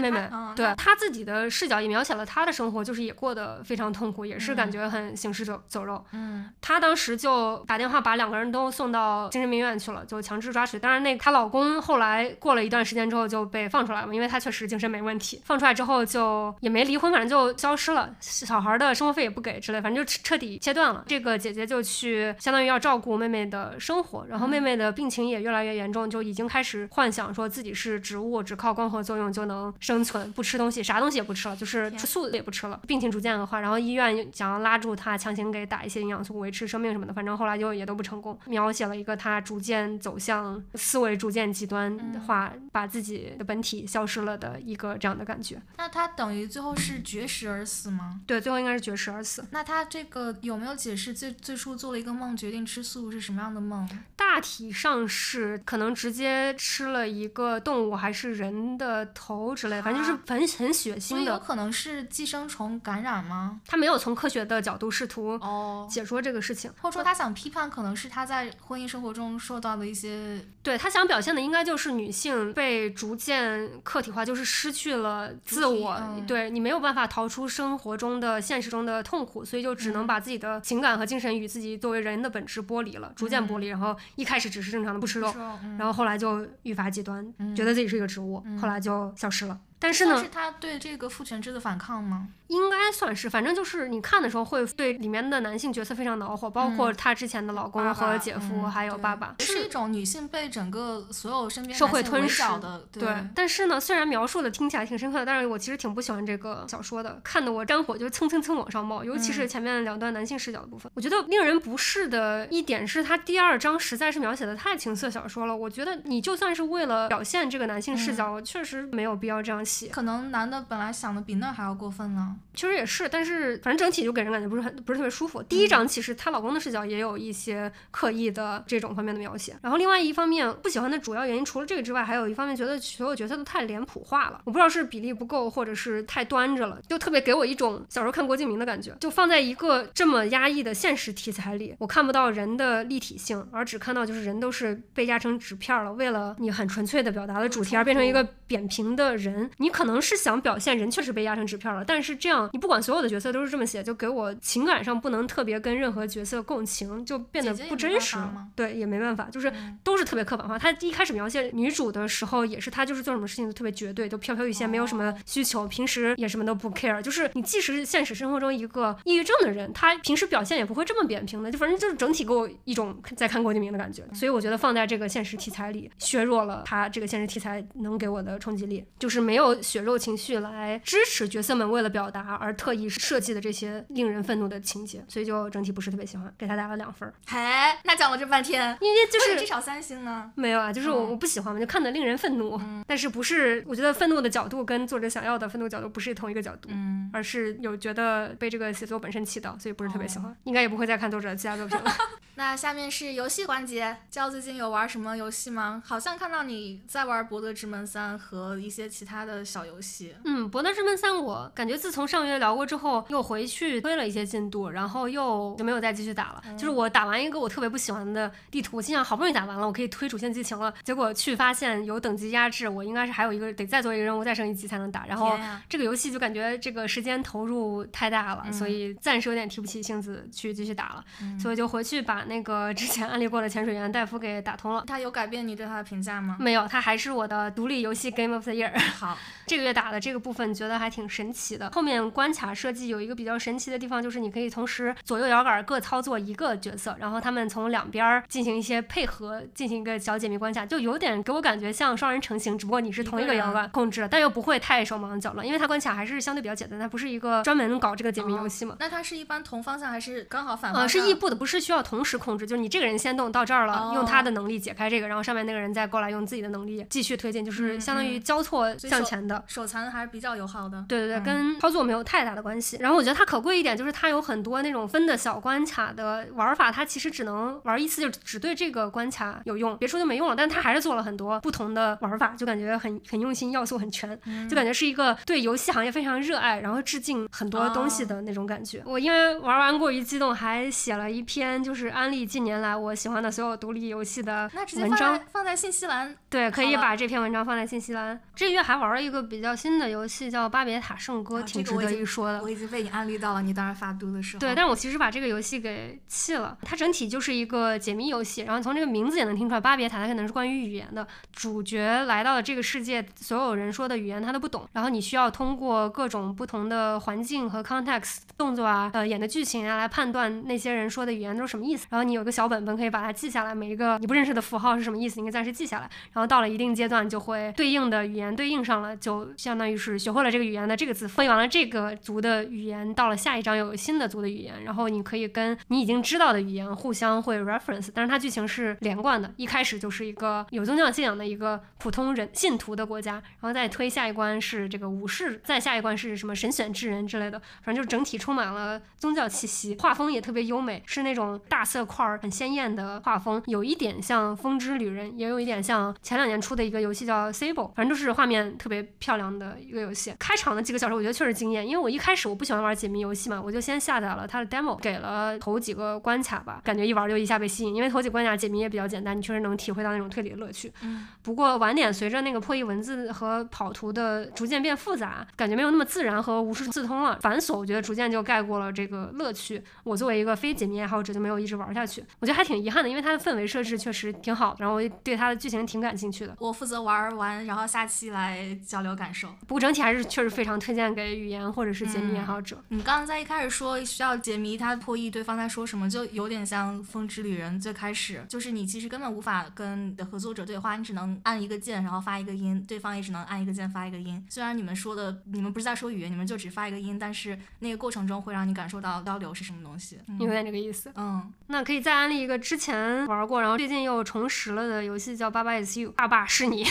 妹妹，嗯，对那她自己的视角也描写了她的生活，就是也过得非常痛苦，也是感嗯觉很行尸走走肉。嗯，她当时就打电话把两个人都送到精神病院去了，就强制抓取。当然，那她老公后来过了一段时间之后就被放出来了，因为他确实精神没问题。放出来之后就也没离婚，反正就消失了，小孩的生活费也不给之类，反正就彻彻底切断了。这个姐姐就去相当于要照顾妹妹的生活，然后妹妹的病情也越来越严重，就已经开始幻想说自己是植物，只靠光合作用就能生存，不吃东西，啥东西也不吃了，就是吃素也不吃了。病情逐渐恶化，然后医院想要拉住她，强行给打一些营养素维持生命什么的，反正后来就也都不成功。描写了一个她逐渐走向思维逐渐极端化，把自己的本体消失了的一个这样的感觉。那他等于最后是绝食而死吗？对，最后应该是绝食而死。那他这个有没有解释最最初做了一个梦，决定吃素是什么样的梦？大体上是可能直接吃了一个动物还是人的头之类，反正就是很很血腥的有。可能是寄生虫感染吗？他没有从科学的角度试图哦，解说这个事情，或者说他想批判，可能是他在婚姻生活中受到的一些对他想表现的应该就是女性被逐渐客体化，就是失去了自我，嗯。对你没有办法逃出生活中的现实中的痛苦，所以就只能嗯。把自己的情感和精神与自己作为人的本质剥离了，逐渐剥离。然后一开始只是正常的不吃肉，然后后来就愈发极端，觉得自己是一个植物，嗯。后来就消失了。但是呢算是，他对这个父权制的反抗吗？应该算是，反正就是你看的时候会对里面的男性角色非常恼火，包括她之前的老公和姐夫，嗯还有爸爸，是一种女性被整个所有身边社会吞噬的，对，但是呢，虽然描述的听起来挺深刻的，但是我其实挺不喜欢这个小说的，看得我肝火就蹭蹭蹭往上冒，尤其是前面两段男性视角的部分。我觉得令人不适的一点是，他第二章实在是描写的太情色小说了。我觉得你就算是为了表现这个男性视角，确实没有必要这样写。可能男的本来想的比那还要过分呢。其实也是，但是反正整体就给人感觉不是很不是特别舒服。第一章其实她老公的视角也有一些刻意的这种方面的描写，然后另外一方面不喜欢的主要原因除了这个之外，还有一方面觉得所有角色都太脸谱化了，我不知道是比例不够，或者是太端着了，就特别给我一种小时候看郭敬明的感觉。就放在一个这么压抑的现实题材里，我看不到人的立体性，而只看到就是人都是被压成纸片了，为了你很纯粹的表达的主题而变成一个扁平的人。你可能是想表现人确实被压成纸片了，但是这样你不管所有的角色都是这么写，就给我情感上不能特别跟任何角色共情，就变得不真实。对，也没办法，就是嗯都是特别刻板化。他一开始描写女主的时候，也是她就是做什么事情都特别绝对，就飘飘欲仙，没有什么需求，平时也什么都不 care。就是你即使是现实生活中一个抑郁症的人，他平时表现也不会这么扁平的，就反正就是整体给我一种在看郭敬明的感觉。所以我觉得放在这个现实题材里，削弱了他这个现实题材能给我的冲击力，就是没有有血肉情绪来支持角色们为了表达而特意设计的这些令人愤怒的情节，所以就整体不是特别喜欢，给他打了两分儿。嘿，那讲了这半天，因为就是至少三星呢？没有啊，就是我嗯我不喜欢嘛，就看的令人愤怒，但是不是我觉得愤怒的角度跟作者想要的愤怒角度不是同一个角度。嗯，而是有觉得被这个写作本身气到，所以不是特别哦喜欢，应该也不会再看作者的其他作品了。那下面是游戏环节，教最近有玩什么游戏吗？好像看到你在玩《博德之门三》和一些其他的小游戏。嗯，《博德之门三》我感觉自从上个月聊过之后，又回去推了一些进度，然后又就没有再继续打了。就是我打完一个我特别不喜欢的地图，我心想好不容易打完了，我可以推主线剧情了，结果去发现有等级压制，我应该是还有一个得再做一个任务，再升一级才能打。然后这个游戏就感觉这个时间投入太大了，所以暂时有点提不起性子去继续打了，所以就回去把那个 之前安利过的潜水员戴夫给打通了。他有改变你对他的评价吗？没有，他还是我的独立游戏 Game of the Year。好，这个月打的这个部分觉得还挺神奇的。后面关卡设计有一个比较神奇的地方，就是你可以同时左右摇杆各操作一个角色，然后他们从两边儿进行一些配合，进行一个小解密关卡，就有点给我感觉像双人成行，只不过你是同一个摇杆控制了，但又不会太手忙脚乱，因为它关卡还是相对比较简单，它不是一个专门搞这个解密游戏嘛。那它是一般同方向还是刚好反方呃，是异步的，不是需要同时控制，就是你这个人先动到这儿了，哦用他的能力解开这个，然后上面那个人再过来用自己的能力继续推进，就是相当于交错向前的。手残还是比较友好的。对对对，嗯跟操作没有太大的关系。然后我觉得它可贵一点，就是它有很多那种分的小关卡的玩法，它其实只能玩一次，就只对这个关卡有用，别处就没用了。但它还是做了很多不同的玩法，就感觉很很用心，要素很全，嗯就感觉是一个对游戏行业非常热爱，然后致敬很多东西的那种感觉。我因为玩完过于激动，还写了一篇就是安利近年来我喜欢的所有独立游戏的那直接放文章在。放在信息栏。对，可以把这篇文章放在信息栏。这个月还玩了一个比较新的游戏，叫《巴别塔圣歌》，啊挺值得一说的。我已经被你安利到了，你当时发毒的时候。对，但是我其实把这个游戏给弃了。它整体就是一个解谜游戏，然后从这个名字也能听出来，巴别塔它可能是关于语言的。主角来到了这个世界，所有人说的语言他都不懂，然后你需要通过各种不同的环境和 context、动作啊、呃演的剧情啊来判断那些人说的语言都是什么意思。然后你有个小本本可以把它记下来，每一个你不认识的符号是什么意思，你可以暂时记下来。然后到了一定阶段，就会对应的语言对应上了，就相当于是学会了这个语言的这个字，分完了这个族的语言，到了下一章有新的族的语言，然后你可以跟你已经知道的语言互相会 reference，但是它剧情是连贯的，一开始就是一个有宗教信仰的一个普通人信徒的国家，然后再推下一关是这个武士，再下一关是什么神选之人之类的，反正就整体充满了宗教气息，画风也特别优美，是那种大色块儿很鲜艳的画风，有一点像《风之旅人》，也有一点像前两年出的一个游戏叫 Sable，反正就是画面特别漂亮的一个游戏。开场的几个小时我觉得确实惊艳，因为我一开始我不喜欢玩解谜游戏嘛，我就先下载了它的 demo，给了头几个关卡吧，感觉一玩就一下被吸引，因为头几关卡解谜也比较简单，你确实能体会到那种推理的乐趣。嗯，不过晚点随着那个破译文字和跑图的逐渐变复杂，感觉没有那么自然和无师自通了，繁琐我觉得逐渐就盖过了这个乐趣。我作为一个非解谜爱好者就没有一直玩下去，我觉得还挺遗憾的，因为它的氛围设置确实挺好的，然后我对它的剧情挺感兴趣的。我负责玩完，然后下期来交流感受。不过整体还是确实非常推荐给语言或者是解谜爱好者。你刚刚在一开始说需要解谜，他破译对方在说什么，就有点像《风之旅人》最开始，就是你其实根本无法跟你的合作者对话，你只能按一个键，然后发一个音，对方也只能按一个键发一个音。虽然你们说的，你们不是在说语言，你们就只发一个音，但是那个过程中会让你感受到交流是什么东西。有点这个意思。嗯，那那可以再安利一个之前玩过，然后最近又重拾了的游戏，叫《爸爸 is you》，爸爸是你，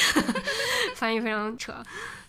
翻译非常扯。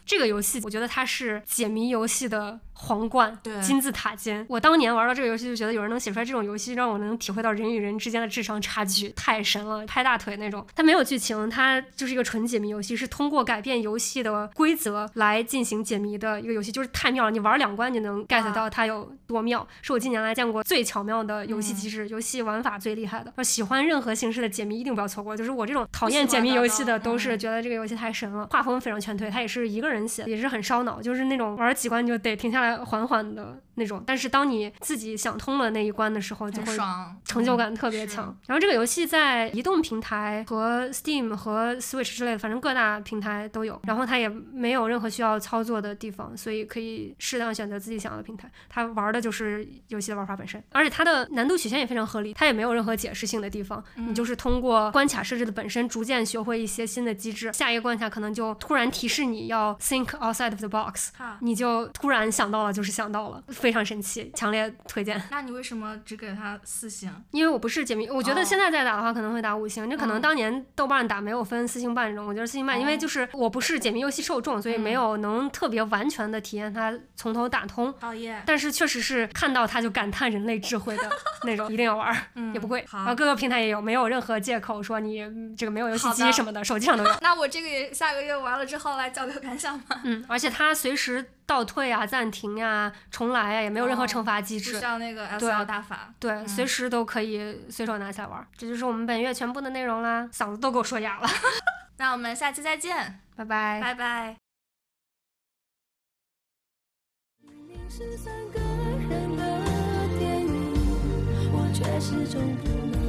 这个游戏我觉得它是解谜游戏的皇冠，对金字塔尖。我当年玩到这个游戏就觉得有人能写出来这种游戏，让我能体会到人与人之间的智商差距，太神了，拍大腿那种。它没有剧情，它就是一个纯解谜游戏，是通过改变游戏的规则来进行解谜的一个游戏，就是太妙了。你玩两关你能 get 到它有多妙，是我近年来见过最巧妙的游戏机制，游戏玩法最厉害的。我喜欢任何形式的解谜一定不要错过，就是我这种讨厌解谜游戏的都是觉得这个游戏太神了，画风非常全推，它也是一个人写，也是很烧脑，就是那种玩几关就得停下来缓缓的那种。但是当你自己想通了那一关的时候，就会爽，成就感特别是强。然后这个游戏在移动平台和 Steam 和 Switch 之类的，反正各大平台都有。然后它也没有任何需要操作的地方，所以可以适当选择自己想要的平台。它玩的就是游戏的玩法本身，而且它的难度曲线也非常合理，它也没有任何解释性的地方。你就是通过关卡设置的本身，逐渐学会一些新的机制。下一个关卡可能就突然提示你要 think outside of the box，哈，你就突然想到了，就是想到了，非常神奇，强烈推荐。那你为什么只给他四星？因为我不是解谜，我觉得哦现在再打的话可能会打五星，这可能嗯当年豆瓣打没有分四星半这种，我觉得四星半，因为哦就是我不是解谜游戏受众，所以没嗯有能特别完全的体验它从头打通。哦耶，但是确实是看到它就感叹人类智慧的 那种，一定要玩儿，嗯也不贵，好然后各个平台也有，没有任何借口说你嗯这个没有游戏机什么的，手机上都有。那我这个也下个月玩了之后来交流感想吧，嗯，而且它随时倒退啊、暂停啊、重来啊，也没有任何哦惩罚机不制。像那个 S 对 L 大法。对，嗯随时都可以随手拿起来玩儿。这就是我们本月全部的内容啦，嗓子都给我说哑了，那我们下期再见，拜拜。拜拜。明明是三个人的电影，我却始终不能